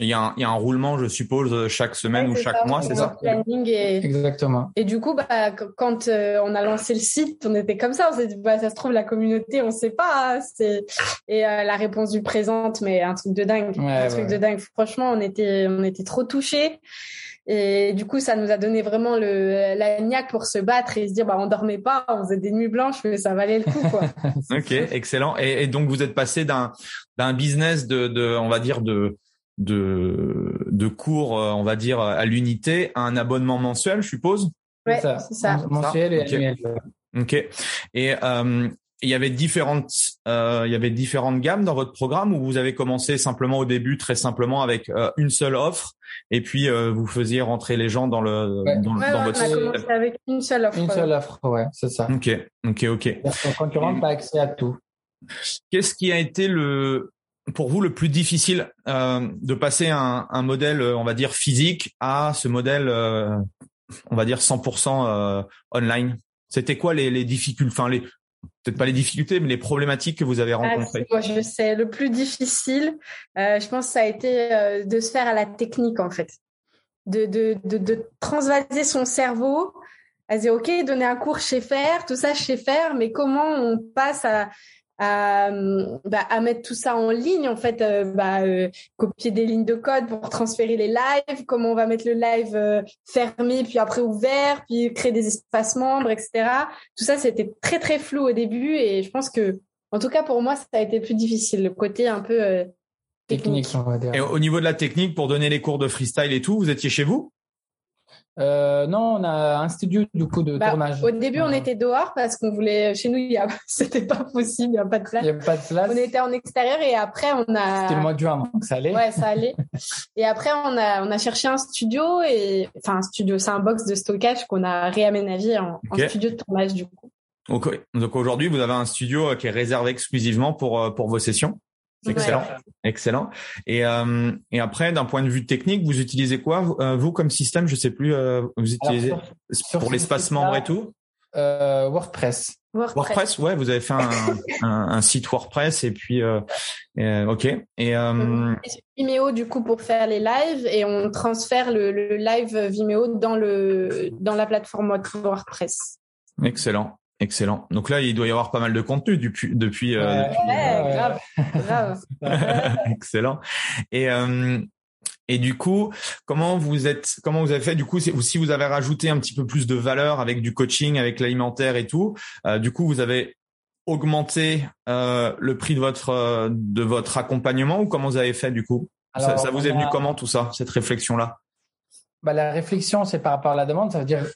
Il y, a un, il y, a un, roulement, je suppose, chaque semaine ou chaque mois, c'est ça et, Exactement. Et du coup, bah, quand euh, on a lancé le site, on était comme ça. On s'est dit, bah, ça se trouve, la communauté, on sait pas. Hein, c'est et euh, la réponse du présente, mais un truc de dingue, un truc de dingue. Franchement, on était, on était trop touchés. Et du coup, ça nous a donné vraiment le la niaque pour se battre et se dire, bah, on dormait pas, on faisait des nuits blanches, mais ça valait le coup, quoi. ok, excellent. Et, et, donc, vous êtes passé d'un d'un business de, de, on va dire de de, de cours, euh, on va dire, à l'unité, un abonnement mensuel, je suppose Ouais, c'est ça. Mensuel et annuel. Ok. Et euh, il y avait différentes, euh, il y avait différentes gammes dans votre programme où vous avez commencé simplement au début, très simplement avec euh, une seule offre, et puis euh, vous faisiez rentrer les gens dans le dans, ouais, dans ouais, votre. On a commencé avec une seule offre. Une seule offre, ouais, c'est ça. Ok, ok, ok. Parce concurrent pas accès à tout. Qu'est-ce qui a été le pour vous le plus difficile euh, de passer un, un, modèle, on va dire physique, à ce modèle, euh, on va dire 100% euh, online? C'était quoi les, les difficultés, enfin les peut-être pas les difficultés, mais les problématiques que vous avez ah, rencontrées? Moi, je sais. Le plus difficile, euh, je pense, ça a été euh, de se faire à la technique en fait, de de de, de transvaser son cerveau. À dire ok, donner un cours, chez faire, tout ça, chez faire, mais comment on passe à à, bah, à mettre tout ça en ligne en fait euh, bah, euh, copier des lignes de code pour transférer les lives comment on va mettre le live euh, fermé puis après ouvert puis créer des espaces membres etc tout ça c'était très très flou au début et je pense que en tout cas pour moi ça a été plus difficile le côté un peu technique. on va dire. et au niveau de la technique pour donner les cours de freestyle et tout vous étiez chez vous? Euh, non, on a un studio du coup de bah, tournage. Au début, on était dehors parce qu'on voulait. Chez nous, il y a... c'était pas possible, il y a pas de place. Il y a pas de place. On était en extérieur et après on a. C'était le mois de juin, donc ça allait. Ouais, ça allait. et après, on a on a cherché un studio et enfin un studio, c'est un box de stockage qu'on a réaménagé en, okay. en, studio de tournage du coup. Ok. Donc aujourd'hui, vous avez un studio qui est réservé exclusivement pour euh, pour vos sessions? Excellent, ouais. excellent. Et euh, et après, d'un point de vue technique, vous utilisez quoi vous, euh, comme système? Je sais plus. Euh, vous utilisez Alors, sur, sur pour l'espacement et tout? euh, WordPress. WordPress. WordPress, ouais, vous avez fait un, un, un site WordPress et puis euh, ok. Et euh, Vimeo du coup pour faire les lives et on transfère le, le live Vimeo dans le dans la plateforme WordPress. Excellent. Excellent. Donc là, il doit y avoir pas mal de contenu depuis. depuis, ouais, euh, depuis ouais, grave, grave. Excellent. Et euh, et du coup, comment vous êtes, comment vous avez fait du coup, si vous avez rajouté un petit peu plus de valeur avec du coaching, avec l'alimentaire et tout, euh, du coup, vous avez augmenté euh, le prix de votre de votre accompagnement ou comment vous avez fait du coup? Alors, ça, ça, vous est venu a... comment tout ça, cette réflexion là bah, la réflexion, c'est par rapport à la demande. Ça veut dire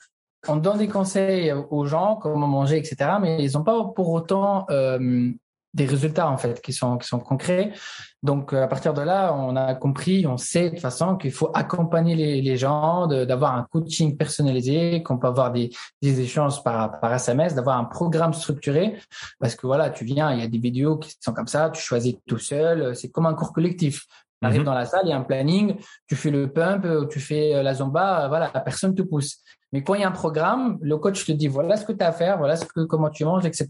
on donne des conseils aux gens, comment manger, etc. Mais ils n'ont pas pour autant euh, des résultats en fait qui sont qui sont concrets. Donc à partir de là, on a compris, on sait de toute façon qu'il faut accompagner les, les gens, d'avoir un coaching personnalisé, qu'on peut avoir des, des échanges par par SMS, d'avoir un programme structuré. Parce que voilà, tu viens, il y a des vidéos qui sont comme ça, tu choisis tout seul, c'est comme un cours collectif. Tu arrives dans la salle, il y a un planning, tu fais le pump, tu fais la zumba, voilà, personne te pousse. Mais quand il y a un programme, le coach te dit voilà ce que tu as à faire, voilà ce que comment tu manges, etc.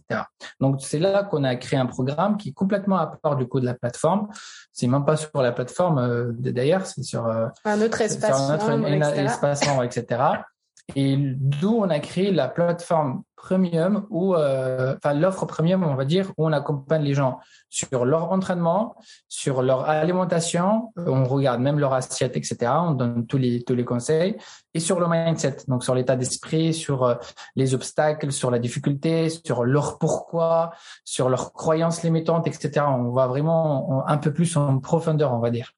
Donc c'est là qu'on a créé un programme qui est complètement à part du coup de la plateforme. C'est même pas sur la plateforme euh, d'ailleurs, c'est sur euh, un autre espace sur un autre espace etc. Et d'où on a créé la plateforme premium ou euh, enfin l'offre premium, on va dire, où on accompagne les gens sur leur entraînement, sur leur alimentation, on regarde même leur assiette, etc. On donne tous les tous les conseils et sur le mindset, donc sur l'état d'esprit, sur euh, les obstacles, sur la difficulté, sur leur pourquoi, sur leurs croyances limitantes, etc. On va vraiment un peu plus en profondeur, on va dire.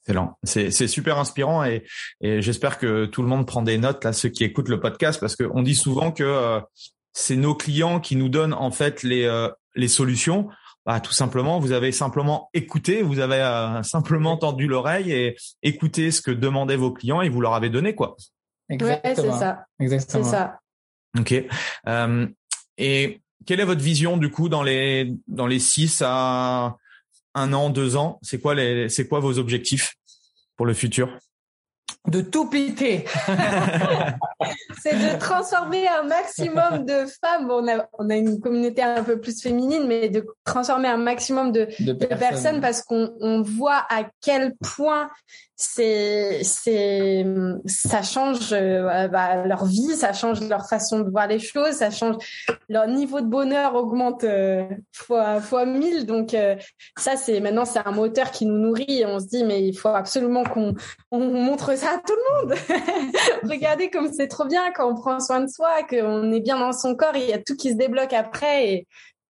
Excellent. C'est, c'est super inspirant et, et j'espère que tout le monde prend des notes là, ceux qui écoutent le podcast, parce qu'on dit souvent que euh, c'est nos clients qui nous donnent en fait les, euh, les solutions. Bah, tout simplement, vous avez simplement écouté, vous avez euh, simplement tendu l'oreille et écouté ce que demandaient vos clients et vous leur avez donné quoi. Exactement. Ouais, c'est ça. Exactement. C'est ça. Ok. et quelle est votre vision du coup dans les dans les six à un an, deux ans C'est quoi les c'est quoi vos objectifs pour le futur? De tout piquer. c'est de transformer un maximum de femmes. On a, on a une communauté un peu plus féminine, mais de transformer un maximum de, de, personnes. personnes. parce qu'on on voit à quel point c'est c'est ça change euh, bah, leur vie, ça change leur façon de voir les choses, ça change leur niveau de bonheur augmente euh, fois fois mille. Donc euh, ça c'est maintenant c'est un moteur qui nous nourrit et on se dit mais il faut absolument qu'on on montre ça à tout le monde. Regardez comme c'est trop bien quand on prend soin de soi, qu'on est bien dans son corps, il y a tout qui se débloque après et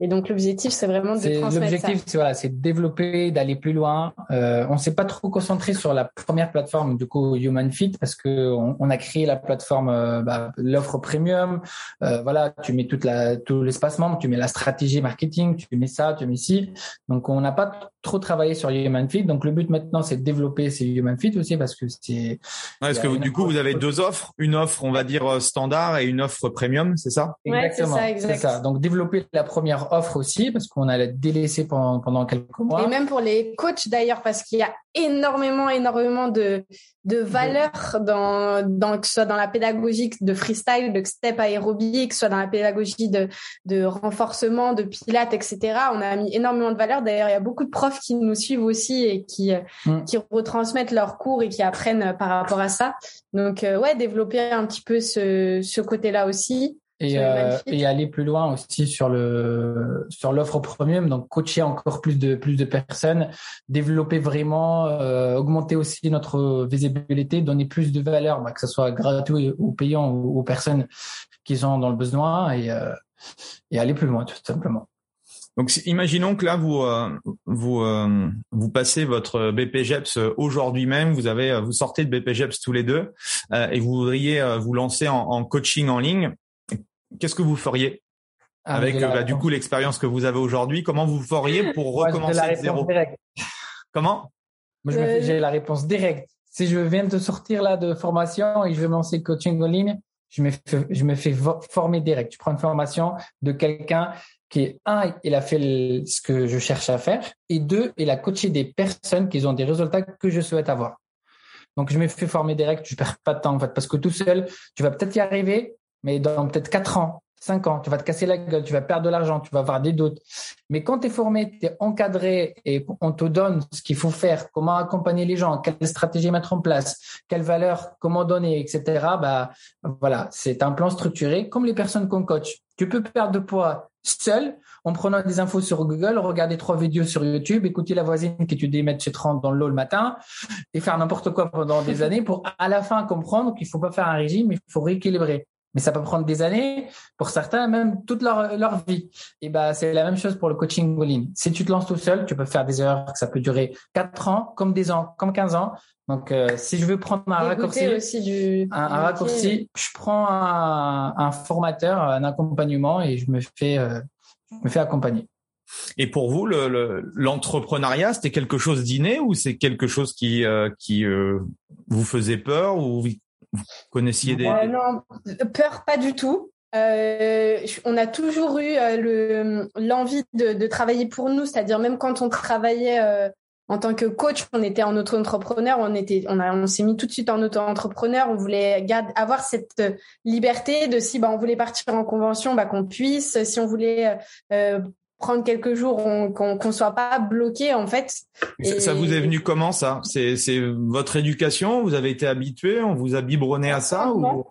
et donc l'objectif, c'est vraiment de transmettre L'objectif, c'est voilà, c'est de développer, d'aller plus loin. Euh, on s'est pas trop concentré sur la première plateforme, du coup Human Fit, parce que on, on a créé la plateforme, euh, bah, l'offre premium. Euh, voilà, tu mets toute la tout l'espace membre, tu mets la stratégie marketing, tu mets ça, tu mets ci. Donc on n'a pas trop travaillé sur Human Fit. Donc le but maintenant, c'est de développer ces Human Fit aussi, parce que c'est. Ouais, est-ce que du coup vous avez deux offres, une offre, on va dire euh, standard, et une offre premium, c'est ça? Exactement. C'est ça, ça. Donc développer la première offre aussi parce qu'on a délaissé pendant, pendant quelques mois. Et même pour les coachs d'ailleurs parce qu'il y a énormément, énormément de, de valeur dans, dans, que ce soit dans la pédagogie de freestyle, de step aérobique, que ce soit dans la pédagogie de, de renforcement, de pilates, etc. On a mis énormément de valeur. D'ailleurs, il y a beaucoup de profs qui nous suivent aussi et qui, mm. qui retransmettent leurs cours et qui apprennent par rapport à ça. Donc, euh, ouais, développer un petit peu ce, ce côté-là aussi et, euh, et aller plus loin aussi sur le sur l'offre premium. Donc coacher encore plus de plus de personnes développer vraiment euh, augmenter aussi notre visibilité donner plus de valeur bah, que ce soit gratuit ou payant aux, personnes qui sont dans le besoin et euh, et aller plus loin tout simplement. Donc, imaginons que là, vous euh, vous euh, vous passez votre BPGEPS aujourd'hui même. Vous avez vous sortez de BPGEPS tous les deux et vous voudriez vous lancer en, en coaching en ligne qu'est-ce que vous feriez ah, avec euh, bah, du coup l'expérience que vous avez aujourd'hui? Comment vous feriez pour recommencer de zéro? Comment? Moi, j'ai la réponse directe. Si je viens de sortir là de formation et je vais me lancer coaching en ligne, je me fais, je me fais former direct. Je prends une formation de quelqu'un qui, un, il a fait ce que je cherche à faire, et deux, il a coaché des personnes qui ont des résultats que je souhaite avoir. Donc, je me fais former direct, je perds pas de temps, en fait, parce que tout seul, tu vas peut-être y arriver, mais dans peut-être quatre ans, cinq ans, tu vas te casser la gueule, tu vas perdre de l'argent, tu vas avoir des doutes. Mais quand tu es formé, tu es encadré et on te donne ce qu'il faut faire, comment accompagner les gens, quelle stratégie mettre en place, quelle valeur, comment donner, etc. Bah voilà, c'est un plan structuré comme les personnes qu'on coach. Tu peux perdre de poids seul en prenant des infos sur Google, regarder trois vidéos sur YouTube, écouter la voisine qui tu dis mettre chez 30 dans le lot le matin et faire n'importe quoi pendant des années pour à la fin comprendre qu'il faut pas faire un régime, il faut rééquilibrer mais ça peut prendre des années, pour certains même toute leur, leur vie. Et ben c'est la même chose pour le coaching en ligne. Si tu te lances tout seul, tu peux faire des erreurs que ça peut durer 4 ans, comme des ans, comme 15 ans. Donc euh, si je veux prendre un raccourci, aussi du, un, raccourci, je prends un, un, formateur, un accompagnement et je me fais euh, je me fais accompagner. Et pour vous, l'entrepreneuriat, le, c'était quelque chose d'inné ou c'est quelque chose qui, euh, qui euh, vous faisait peur ou vous connaissiez des... Euh, non, peur pas du tout. Euh, on a toujours eu euh, le l'envie de, travailler pour nous, c'est-à-dire même quand on travaillait en tant que coach, on était en auto-entrepreneur, on était, on a, on s'est mis tout de suite en auto-entrepreneur. On voulait avoir cette liberté de si bah on voulait partir en convention, bah qu'on puisse. Si on voulait prendre quelques jours, qu'on qu'on soit pas bloqué en fait. Ça vous est venu comment ça? C'est c'est votre éducation? Vous avez été habitué? On vous a biberonné à ça ou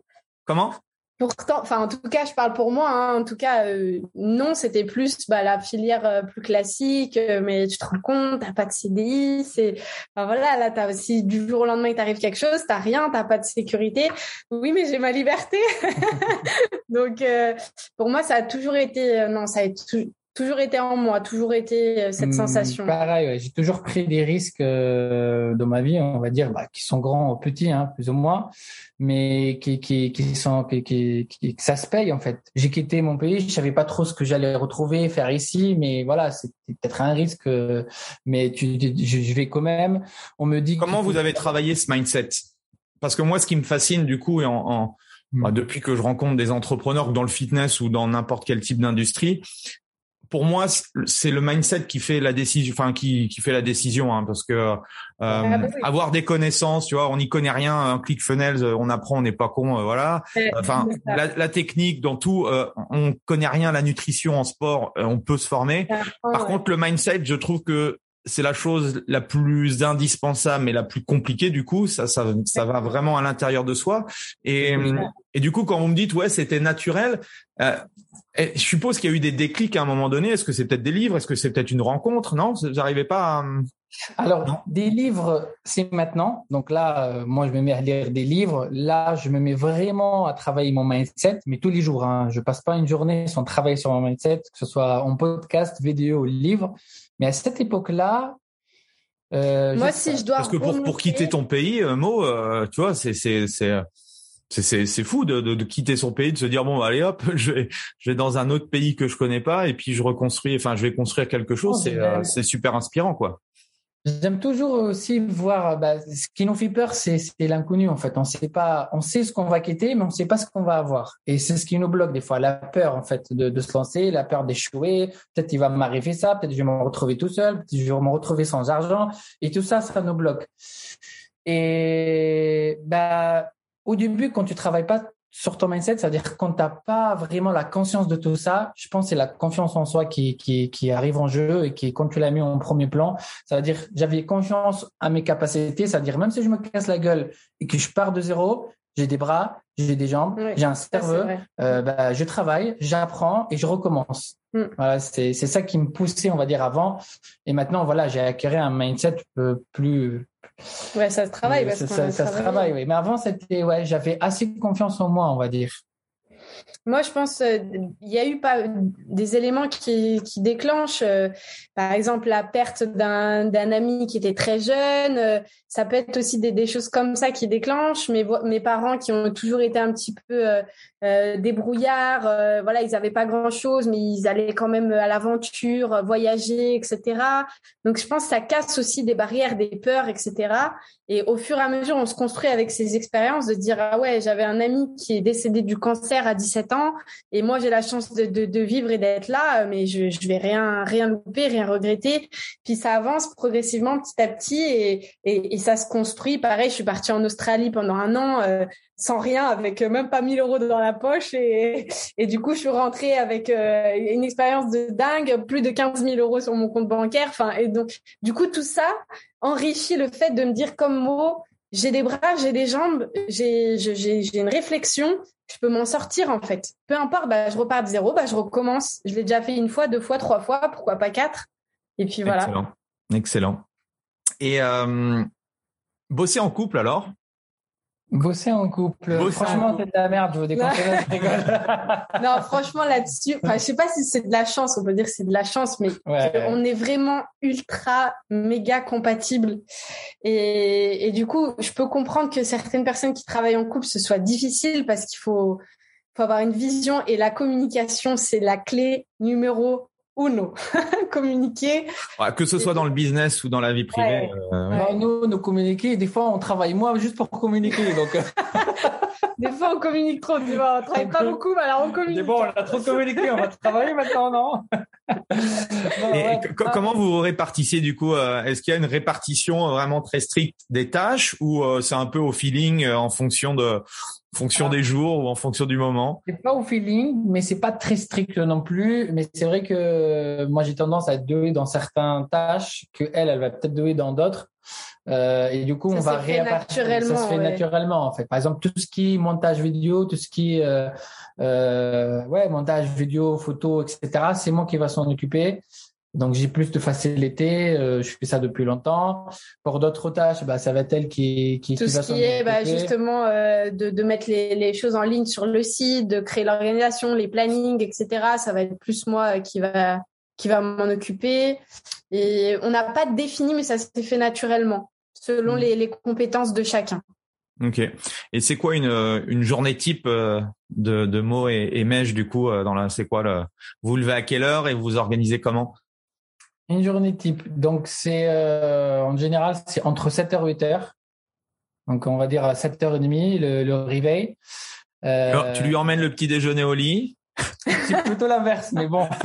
comment? Pourtant, enfin en tout cas, je parle pour moi. Hein, en tout cas, euh, non, c'était plus bah, la filière euh, plus classique. Euh, mais tu te rends compte, t'as pas de CDI. C'est, enfin, voilà, là, t'as aussi du jour au lendemain, il t'arrive quelque chose, t'as rien, t'as pas de sécurité. Oui, mais j'ai ma liberté. Donc, pour moi, ça a toujours été, non, ça a été toujours été en moi, toujours été euh, cette hmm, sensation. Pareil, j'ai toujours pris des risques euh, dans ma vie, on va dire, bah, qui sont grands ou petits, hein, plus ou moins, mais qui, qui, qui sont, qui, qui, qui, ça se paye en fait. J'ai quitté mon pays, je savais pas trop ce que j'allais retrouver, faire ici, mais voilà, c'était peut-être un risque, euh, mais tu, je, vais quand même. On me dit. Comment vous avez travaillé ce mindset? Parce que moi, ce qui me fascine du coup, en, en hmm. bah, depuis que je rencontre des entrepreneurs dans le fitness ou dans n'importe quel type d'industrie, pour moi, c'est le mindset qui fait la décision, enfin qui, qui fait la décision, hein, parce que euh, ah, bah avoir des connaissances, tu vois, on n'y connaît rien, un click funnels, on apprend, on n'est pas con, euh, voilà. Enfin, la, la, technique dans tout, euh, on connaît rien, la nutrition en sport, euh, on peut se former. Par contre, le mindset, je trouve que c'est la chose la plus indispensable mais la plus compliquée du coup ça ça ça va vraiment à l'intérieur de soi. Et et du coup quand vous me dites ouais c'était naturel euh, je suppose qu'il y a eu des déclics à un moment donné est-ce que c'est peut-être des livres? Est-ce que c'est peut-être une rencontre? Non? Vous n'arrivez pas à alors, des livres, c'est maintenant. Donc là, euh, moi, je me mets à lire des livres. Là, je me mets vraiment à travailler mon mindset, mais tous les jours. Hein. Je passe pas une journée sans travailler sur mon mindset, que ce soit en podcast, vidéo ou livre. Mais à cette époque-là, euh, moi, si je dois parce que pour, pour quitter ton pays, euh, Mo, euh, tu vois, c'est c'est c'est c'est fou de, de, de, quitter son pays, de se dire bon allez hop, je vais je vais dans un autre pays que je connais pas et puis je reconstruis, enfin je vais construire quelque chose. Oh, c'est euh, c'est super inspirant quoi. J'aime toujours aussi voir. Bah, ce qui nous fait peur, c'est l'inconnu en fait. On sait pas, on sait ce qu'on va quitter, mais on sait pas ce qu'on va avoir. Et c'est ce qui nous bloque des fois. La peur en fait de, de se lancer, la peur d'échouer. Peut-être il va m'arriver ça, peut-être je vais me retrouver tout seul, peut-être je vais me retrouver sans argent. Et tout ça, ça nous bloque. Et bah au début, quand tu travailles pas sur ton mindset, c'est-à-dire quand t'as pas vraiment la conscience de tout ça, je pense que c'est la confiance en soi qui, qui, qui arrive en jeu et qui, quand tu l'as mis en premier plan, ça veut dire j'avais confiance à mes capacités, c'est-à-dire même si je me casse la gueule et que je pars de zéro, j'ai des bras, j'ai des jambes, j'ai un cerveau, euh, bah, je travaille, j'apprends et je recommence. Mm. Voilà, c'est c'est ça qui me poussait, on va dire avant, et maintenant voilà, j'ai acquis un mindset plus Ouais, ça se travaille. Parce ça, ça, se travaille, oui. Mais avant, c'était, ouais, j'avais assez confiance en moi, on va dire. Moi, je pense euh, il y a eu pas des éléments qui, qui déclenchent, euh, par exemple la perte d'un ami qui était très jeune. Euh, ça peut être aussi des, des, choses comme ça qui déclenchent. Mes mes parents qui ont toujours été un petit peu débrouillards, voilà, ils avaient pas grand chose, mais ils allaient quand même à l'aventure, voyager, etc. Donc, je pense que ça casse aussi des barrières, des peurs, etc. Et au fur et à mesure, on se construit avec ces expériences de dire ah ouais, j'avais un ami qui est décédé du cancer à 17 ans et moi j'ai la chance de, de, de vivre et d'être là, mais je, je vais rien rien louper, rien regretter. Puis ça avance progressivement petit à petit et, et, et ça se construit. Pareil, je suis partie en Australie pendant un an. Euh, sans rien, avec même pas 1000 euros dans la poche. Et, et du coup, je suis rentrée avec euh, une expérience de dingue, plus de 15 000 euros sur mon compte bancaire. Enfin, et donc, du coup, tout ça enrichit le fait de me dire comme mot, j'ai des bras, j'ai des jambes, j'ai, une réflexion, je peux m'en sortir en fait. Peu importe, bah, je repars de zéro, bah, je recommence. Je l'ai déjà fait une fois, deux fois, trois fois, pourquoi pas quatre? Et puis voilà. Excellent. Excellent. Et euh, bosser en couple alors? Bosser en couple. franchement, c'est de la merde, je vous déconseille, non, franchement, là-dessus, enfin, je sais pas si c'est de la chance, on peut dire que c'est de la chance, mais on est vraiment ultra, méga compatibles. Et, et du coup, je peux comprendre que certaines personnes qui travaillent en couple, ce soit difficile parce qu'il faut, faut avoir une vision et la communication, c'est la clé numéro uno, communiquer. que ce soit dans le business ou dans la vie privée. Euh, nous, nous communiquer, des fois on travaille moins juste pour communiquer. Donc... Euh. des fois on communique trop, tu vois. On travaille pas beaucoup, mais alors on communique. bon, on a trop communiqué, on va travailler maintenant, non? Comment vous vous répartissez du coup euh, Est-ce qu'il y a une répartition vraiment très stricte des tâches ou c'est un peu au feeling en fonction de fonction des jours ou en fonction du moment C'est pas au feeling, mais c'est pas très strict non plus. Mais c'est vrai que moi j'ai tendance à être doué dans certaines tâches que elle, elle va peut-être douer dans d'autres. Euh, et du coup, on va répartir. Ça se fait naturellement en fait. Par exemple, tout ce qui est montage vidéo, tout ce qui est euh, euh, ouais montage vidéo, photo, etc. C'est moi qui va s'en occuper. Donc j'ai plus de facilité, euh, je fais ça depuis longtemps. Pour d'autres tâches, bah ça va être elle qui qui tout qui ce qui est bah, justement euh, de, de mettre les, les choses en ligne sur le site, de créer l'organisation, les plannings, etc. Ça va être plus moi qui va qui va m'en occuper. Et on n'a pas défini, mais ça s'est fait naturellement, selon mmh. les, compétences de chacun. Ok. Et c'est quoi une, une journée type de, de Mo et, et Mèche du coup dans la c'est quoi le vous levez à quelle heure et vous organisez comment? Une journée type. Donc c'est en général c'est entre 7h et 8h. Donc on va dire à 7h30 le, le réveil. Alors, tu lui emmènes le petit déjeuner au lit c'est plutôt l'inverse, mais bon.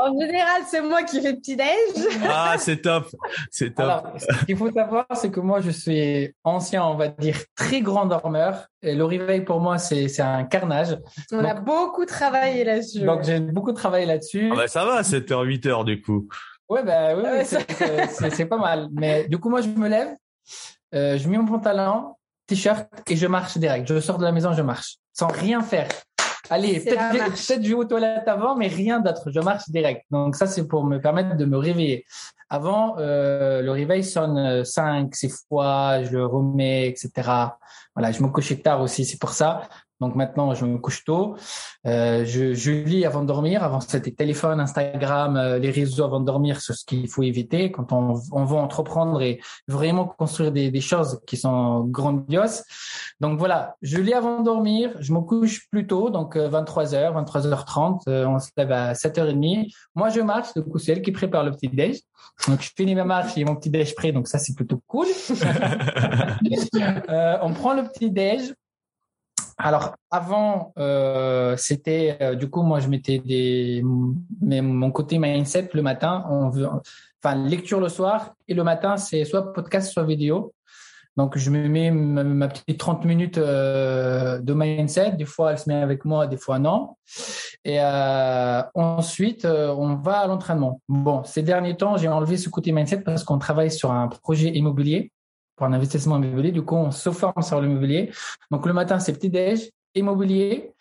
en général, c'est moi qui fais petit déj. ah, c'est top, c'est top. Alors, ce qu'il faut savoir, c'est que moi, je suis ancien, on va dire très grand dormeur. Et le réveil pour moi, c'est c'est un carnage. On a beaucoup travaillé là-dessus. Donc j'ai beaucoup travaillé là-dessus. Ah bah ça va, 7h, 8h du coup. Ouais, bah oui, c'est pas mal. Mais du coup, moi, je me lève, euh, je mets mon pantalon, t-shirt et je marche direct. Je sors de la maison, je marche sans rien faire. Allez, peut-être peut je vais aux toilettes avant, mais rien d'autre. Je marche direct. Donc ça, c'est pour me permettre de me réveiller. Avant, euh, le réveil sonne euh, cinq, six fois, je le remets, etc. Voilà, je me couchais tard aussi, c'est pour ça. Donc maintenant, je me couche tôt. Euh, je, je, lis avant de dormir. Avant, c'était téléphone, Instagram, euh, les réseaux avant de dormir, c'est ce qu'il faut éviter quand on, on veut entreprendre et vraiment construire des, des, choses qui sont grandioses. Donc voilà, je lis avant de dormir. Je me couche plus tôt, donc 23h, 23h30. on se lève à 7h30. Moi, je marche. Du c'est elle qui prépare le petit déj. Donc, je finis ma marche, et mon petit déj prêt. Donc ça, c'est plutôt cool. euh, on prend le petit déj. Alors avant, euh, c'était euh, du coup moi je mettais des mais mon côté mindset le matin, on veut, enfin lecture le soir et le matin c'est soit podcast soit vidéo. Donc je me mets ma, petite 30 minutes euh, de mindset. Des fois elle se met avec moi, des fois non. Et ensuite on va à l'entraînement. Bon, ces derniers temps j'ai enlevé ce côté mindset parce qu'on travaille sur un projet immobilier pour un investissement immobilier. Du coup, on se forme sur l'immobilier. Donc, le matin, c'est petit-déj, immobilier.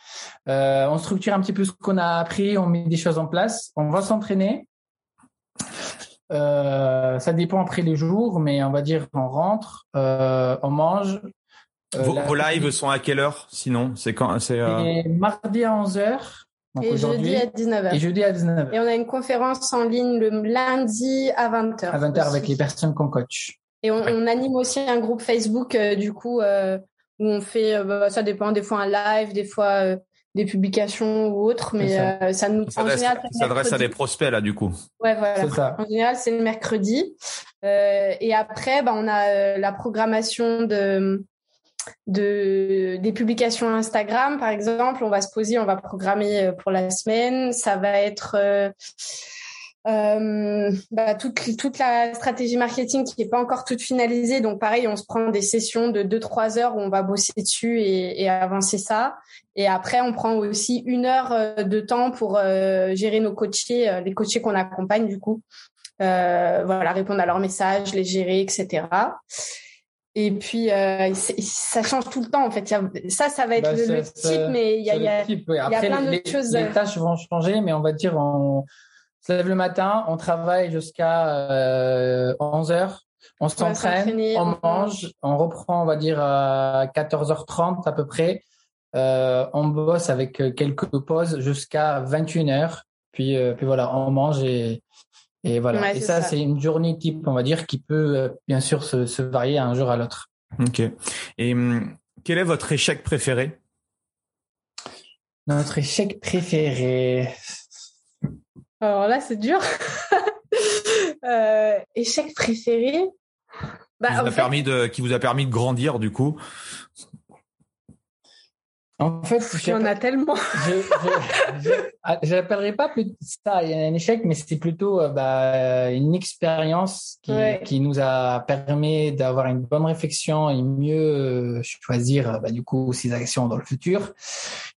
Euh, on structure un petit peu ce qu'on a appris, on met des choses en place. On va s'entraîner. Euh, ça dépend après les jours, mais on va dire on rentre, euh, on mange. Euh, vos, lives sont à quelle heure sinon? C'est quand C'est mardi à 11h. et jeudi à 19h. Et jeudi à 19h. Et on a une conférence en ligne le lundi à 20h. À 20h avec les personnes qu'on coach. Et on, on, anime aussi un groupe Facebook, euh, du coup, euh, où on fait, euh, bah, ça dépend, des fois un live, des fois des publications ou autres, mais ça. ça. nous ça s'adresse à des prospects là, du coup. Ouais, voilà. Ça. En général, c'est le mercredi. et après, bah, on a la programmation de de des publications Instagram par exemple on va se poser on va programmer pour la semaine ça va être euh, bah, toute, toute la stratégie marketing qui n'est pas encore toute finalisée. Donc pareil, on se prend des sessions de 2-3 heures où on va bosser dessus et, et, avancer ça. Et après, on prend aussi une heure euh, de temps pour euh, gérer nos coachés, euh, les coachés qu'on accompagne du coup. Euh, voilà, répondre à leurs messages, les gérer, etc. Et puis, euh, ça change tout le temps, en fait. Ça, ça va être bah, le, type, mais il y a, y a, y a plein d'autres choses. Les tâches vont changer, mais on va dire, on, se lève le matin, on travaille jusqu'à euh, 11 heures, on s'entraîne, on mange, on reprend, on va dire, à 14h30 à peu près. Euh, on bosse avec quelques pauses jusqu'à 21 heures. Puis, euh, puis voilà, on mange et, et voilà. et ça, c'est une journée type, on va dire, qui peut euh, bien sûr se, se varier un jour à l'autre. Ok. Et hum, quel est votre échec préféré? Notre échec préféré, alors là, c'est dur. euh, échec préféré bah, qui, vous a permis de, qui vous a permis de grandir, du coup en fait, il y en a tellement. je n'appellerai pas plus ça un échec, mais c'était plutôt euh, bah, une expérience qui, qui, nous a permis d'avoir une bonne réflexion et mieux euh, choisir bah, du coup ses actions dans le futur,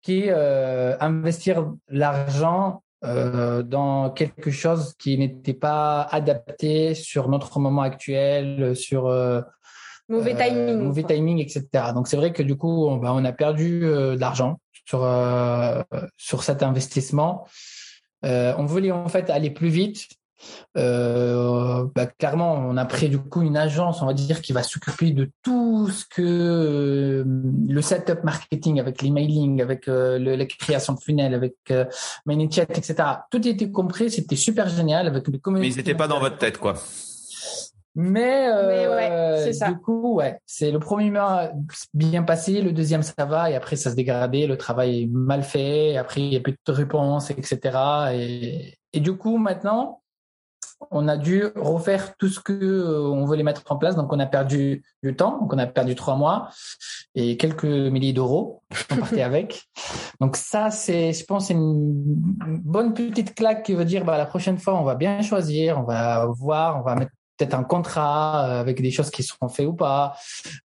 qui euh, investir l'argent euh, dans quelque chose qui n'était pas adapté sur notre moment actuel, sur euh, mauvais euh, timing, mauvais timing, etc. Donc c'est vrai que du coup, on, bah, on a perdu de l'argent sur sur cet investissement. on voulait en fait aller plus vite euh, bah, clairement, on a pris du coup une agence, on va dire, qui va s'occuper de tout ce que euh, le setup marketing, avec l'emailing, avec euh, la création de funnel, avec euh, ManyChat, etc. Tout était compris, c'était super génial avec les Mais ils n'étaient pas dans votre tête, quoi. Mais, euh, du coup, ouais, c'est le premier mois bien passé, le deuxième ça va, et après ça se dégradait, le travail est mal fait, après il n'y a plus de réponses, etc. Et, et du coup, maintenant, on a dû refaire tout ce que euh, on voulait mettre en place. Donc, on a perdu du temps. Donc, on a perdu trois mois et quelques milliers d'euros. On partait avec. Donc, ça, c'est, je pense, c'est une bonne petite claque qui veut dire, bah, la prochaine fois, on va bien choisir, on va voir, on va mettre peut-être un contrat euh, avec des choses qui seront faites ou pas.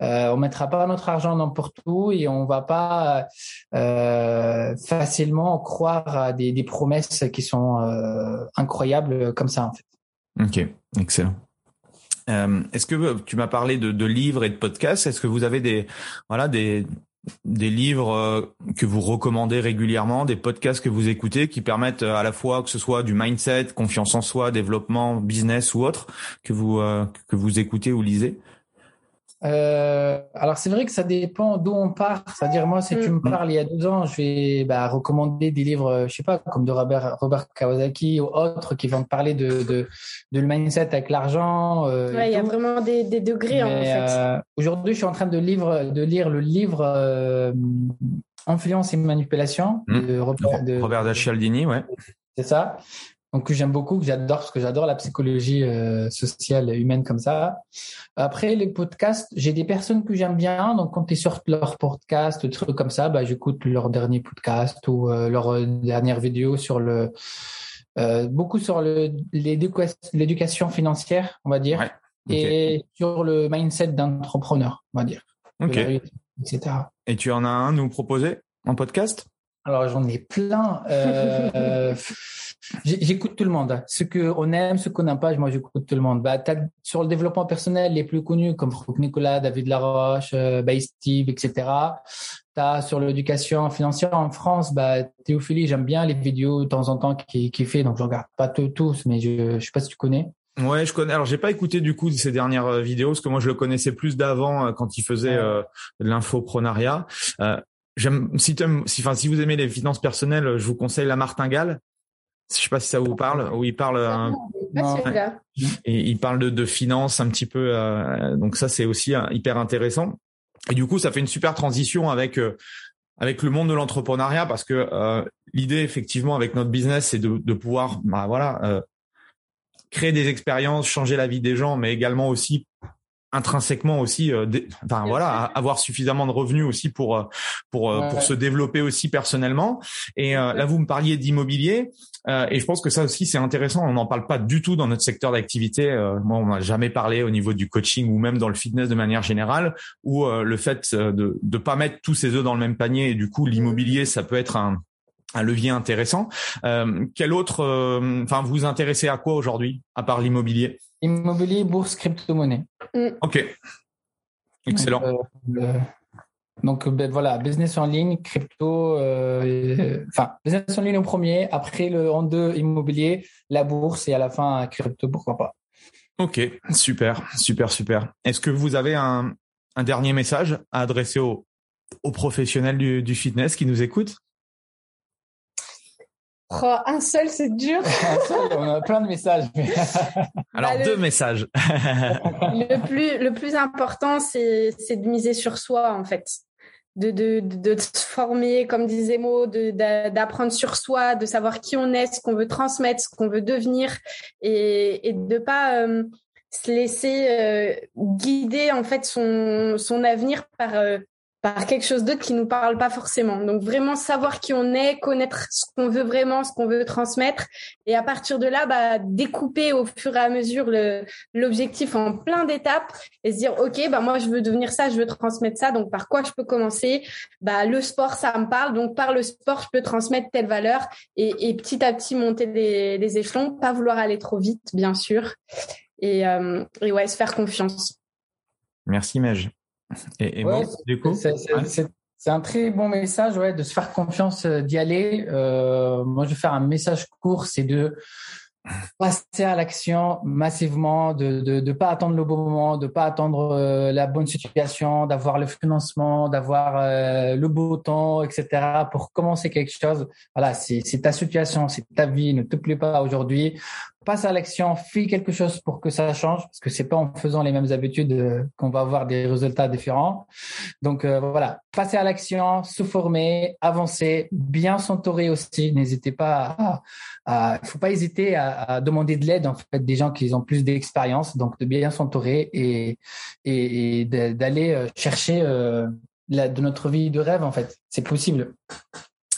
Euh, on mettra pas notre argent n'importe où et on va pas euh, facilement croire à des, des promesses qui sont euh, incroyables comme ça en fait. Ok, excellent. Euh, est-ce que tu m'as parlé de, livres et de podcasts? Est-ce que vous avez des voilà des des livres euh, que vous recommandez régulièrement, des podcasts que vous écoutez qui permettent euh, à la fois que ce soit du mindset, confiance en soi, développement, business ou autre que vous que vous écoutez ou lisez? Euh, alors c'est vrai que ça dépend d'où on part. C'est-à-dire moi, si tu me mm. parles il y a deux ans, je vais bah, recommander des livres, je sais pas, comme de Robert, Robert Kawasaki ou autres qui vont te parler de de, de le mindset avec l'argent. Euh, ouais, il y a vraiment des, des degrés en fait. Euh, aujourd'hui, je suis en train de, livre, de lire le livre euh, Influence et manipulation mm. de Robert, de, Robert Cialdini, ouais. C'est ça donc que j'aime beaucoup, que j'adore, parce que j'adore la psychologie euh, sociale humaine comme ça. Après les podcasts, j'ai des personnes que j'aime bien, donc quand ils sortent leur podcast, trucs comme ça, bah j'écoute leur dernier podcast ou euh, leur euh, dernière vidéo sur le euh, beaucoup sur le l'éducation financière, on va dire, et sur le mindset d'entrepreneur, on va dire, ok, etc. Et tu en as un à nous proposer en podcast? Alors j'en ai plein. J'écoute tout le monde. Ce qu'on aime, ce qu'on n'aime pas, moi j'écoute tout le monde. Bah, sur le développement personnel, les plus connus comme Franck Nicolas, David Laroche, euh, bah, Steve, etc. T'as sur l'éducation financière en France, bah, Théophilie, j'aime bien les vidéos de temps en temps qu'il qui fait, donc je regarde pas tous, mais je, je sais pas si tu connais. Ouais, je connais. Alors, j'ai pas écouté du coup ces dernières euh, vidéos parce que moi je le connaissais plus d'avant euh, quand il faisait euh, l'infoprenariat. Euh, j'aime si, si, enfin, si vous aimez les finances personnelles, je vous conseille la martingale. Je sais pas si ça vous parle. Où il parle. Un... Et il parle de, de finances un petit peu. Euh, donc ça, c'est aussi euh, hyper intéressant. Et du coup, ça fait une super transition avec euh, avec le monde de l'entrepreneuriat parce que euh, l'idée, effectivement, avec notre business, c'est de, de pouvoir, bah voilà, créer des expériences, changer la vie des gens, mais également aussi intrinsèquement aussi euh, enfin voilà avoir suffisamment de revenus aussi pour euh, pour euh, pour se développer aussi personnellement. Et là vous me parliez d'immobilier et je pense que ça aussi c'est intéressant. On n'en parle pas du tout dans notre secteur d'activité moi on n'a jamais parlé au niveau du coaching ou même dans le fitness de manière générale où le fait de de pas mettre tous ses œufs dans le même panier et du coup l'immobilier ça peut être un un levier intéressant. Euh, quel autre, enfin, vous vous intéressez à quoi aujourd'hui, à part l'immobilier? Immobilier, bourse, crypto-monnaie. Mm. Ok. Excellent. donc, euh, ben, voilà, business en ligne, crypto, euh, enfin, business en ligne au premier, après le en deux, immobilier, la bourse et à la fin, crypto, pourquoi pas. Ok, super, super, super. Est-ce que vous avez un, dernier message à adresser aux, professionnels du, du fitness qui nous écoutent? Oh, un seul, c'est dur. on a plein de messages. Alors, bah, deux messages. le, plus, le plus important, c'est de miser sur soi, en fait. De, de, de, se former, comme disait Mo, d'apprendre sur soi, de savoir qui on est, ce qu'on veut transmettre, ce qu'on veut devenir, et, et de pas euh, se laisser euh, guider en fait son, son avenir par euh, par quelque chose d'autre qui nous parle pas forcément. Donc vraiment savoir qui on est, connaître ce qu'on veut vraiment, ce qu'on veut transmettre, et à partir de là, bah, découper au fur et à mesure l'objectif en plein d'étapes et se dire ok, bah moi je veux devenir ça, je veux transmettre ça, donc par quoi je peux commencer? Bah le sport ça me parle, donc par le sport je peux transmettre telle valeur et, et petit à petit monter les, les, échelons, pas vouloir aller trop vite bien sûr, et, euh, et ouais se faire confiance. Merci Maj. Et, du coup c'est un très bon message, ouais, de se faire confiance, euh, d'y aller. Euh, moi, je vais faire un message court, c'est de passer à l'action massivement, de de de pas attendre le bon moment, de pas attendre euh, la bonne situation, d'avoir le financement, d'avoir euh, le beau temps, etc. pour commencer quelque chose. Voilà, c'est c'est ta situation, c'est ta vie, ne te plaît pas aujourd'hui, passe à l'action, fais quelque chose pour que ça change, parce que c'est pas en faisant les mêmes habitudes euh, qu'on va avoir des résultats différents. Donc voilà, passer à l'action, se former, avancer, bien s'entourer aussi. N'hésitez pas faut pas hésiter à demander de l'aide en fait des gens qui ont plus d'expérience, donc de bien s'entourer et, d'aller euh, chercher euh, la, de notre vie de rêve en fait. C'est possible.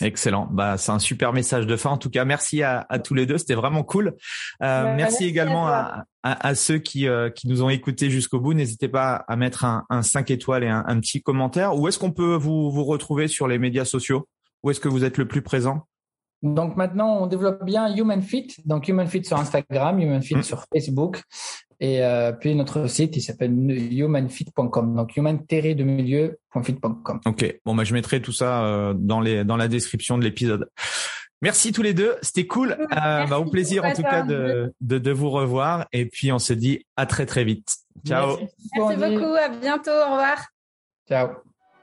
Excellent. Bah, c'est un super message de fin. En tout cas, merci à, à tous les deux. C'était vraiment cool. Euh, merci, également à, à, à, ceux qui, euh, qui nous ont écoutés jusqu'au bout. N'hésitez pas à mettre un, un 5 étoiles et un, un petit commentaire. Où est-ce qu'on peut vous, vous retrouver sur les médias sociaux? Où est-ce que vous êtes le plus présent? Donc maintenant, on développe bien Human Fit. Donc Human Fit sur Instagram, Human Fit mm. sur Facebook. Et euh, puis notre site, il s'appelle humanfit.com. Donc human de milieu.fit.com. Ok. Bon, bah, je mettrai tout ça euh, dans les dans la description de l'épisode. Merci tous les deux, c'était cool. Euh, bah, au plaisir en tout cas de, de, de vous revoir. Et puis on se dit à très très vite. Ciao. Merci beaucoup. À bientôt. Au revoir. Ciao.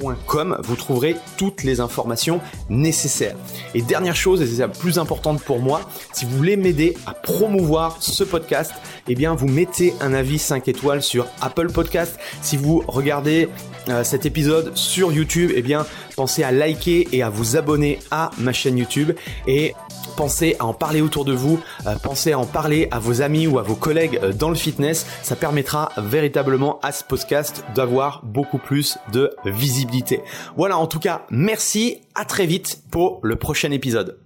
Vous trouverez toutes les informations nécessaires. Et dernière chose, et c'est la plus importante pour moi, si vous voulez m'aider à promouvoir ce podcast, eh bien vous mettez un avis 5 étoiles sur Apple Podcast. Si vous regardez euh, cet épisode sur YouTube, eh bien pensez à liker et à vous abonner à ma chaîne YouTube et pensez à en parler autour de vous, euh, pensez à en parler à vos amis ou à vos collègues euh, dans le fitness, ça permettra véritablement à ce podcast d'avoir beaucoup plus de visibilité. Voilà, en tout cas, merci, à très vite pour le prochain épisode.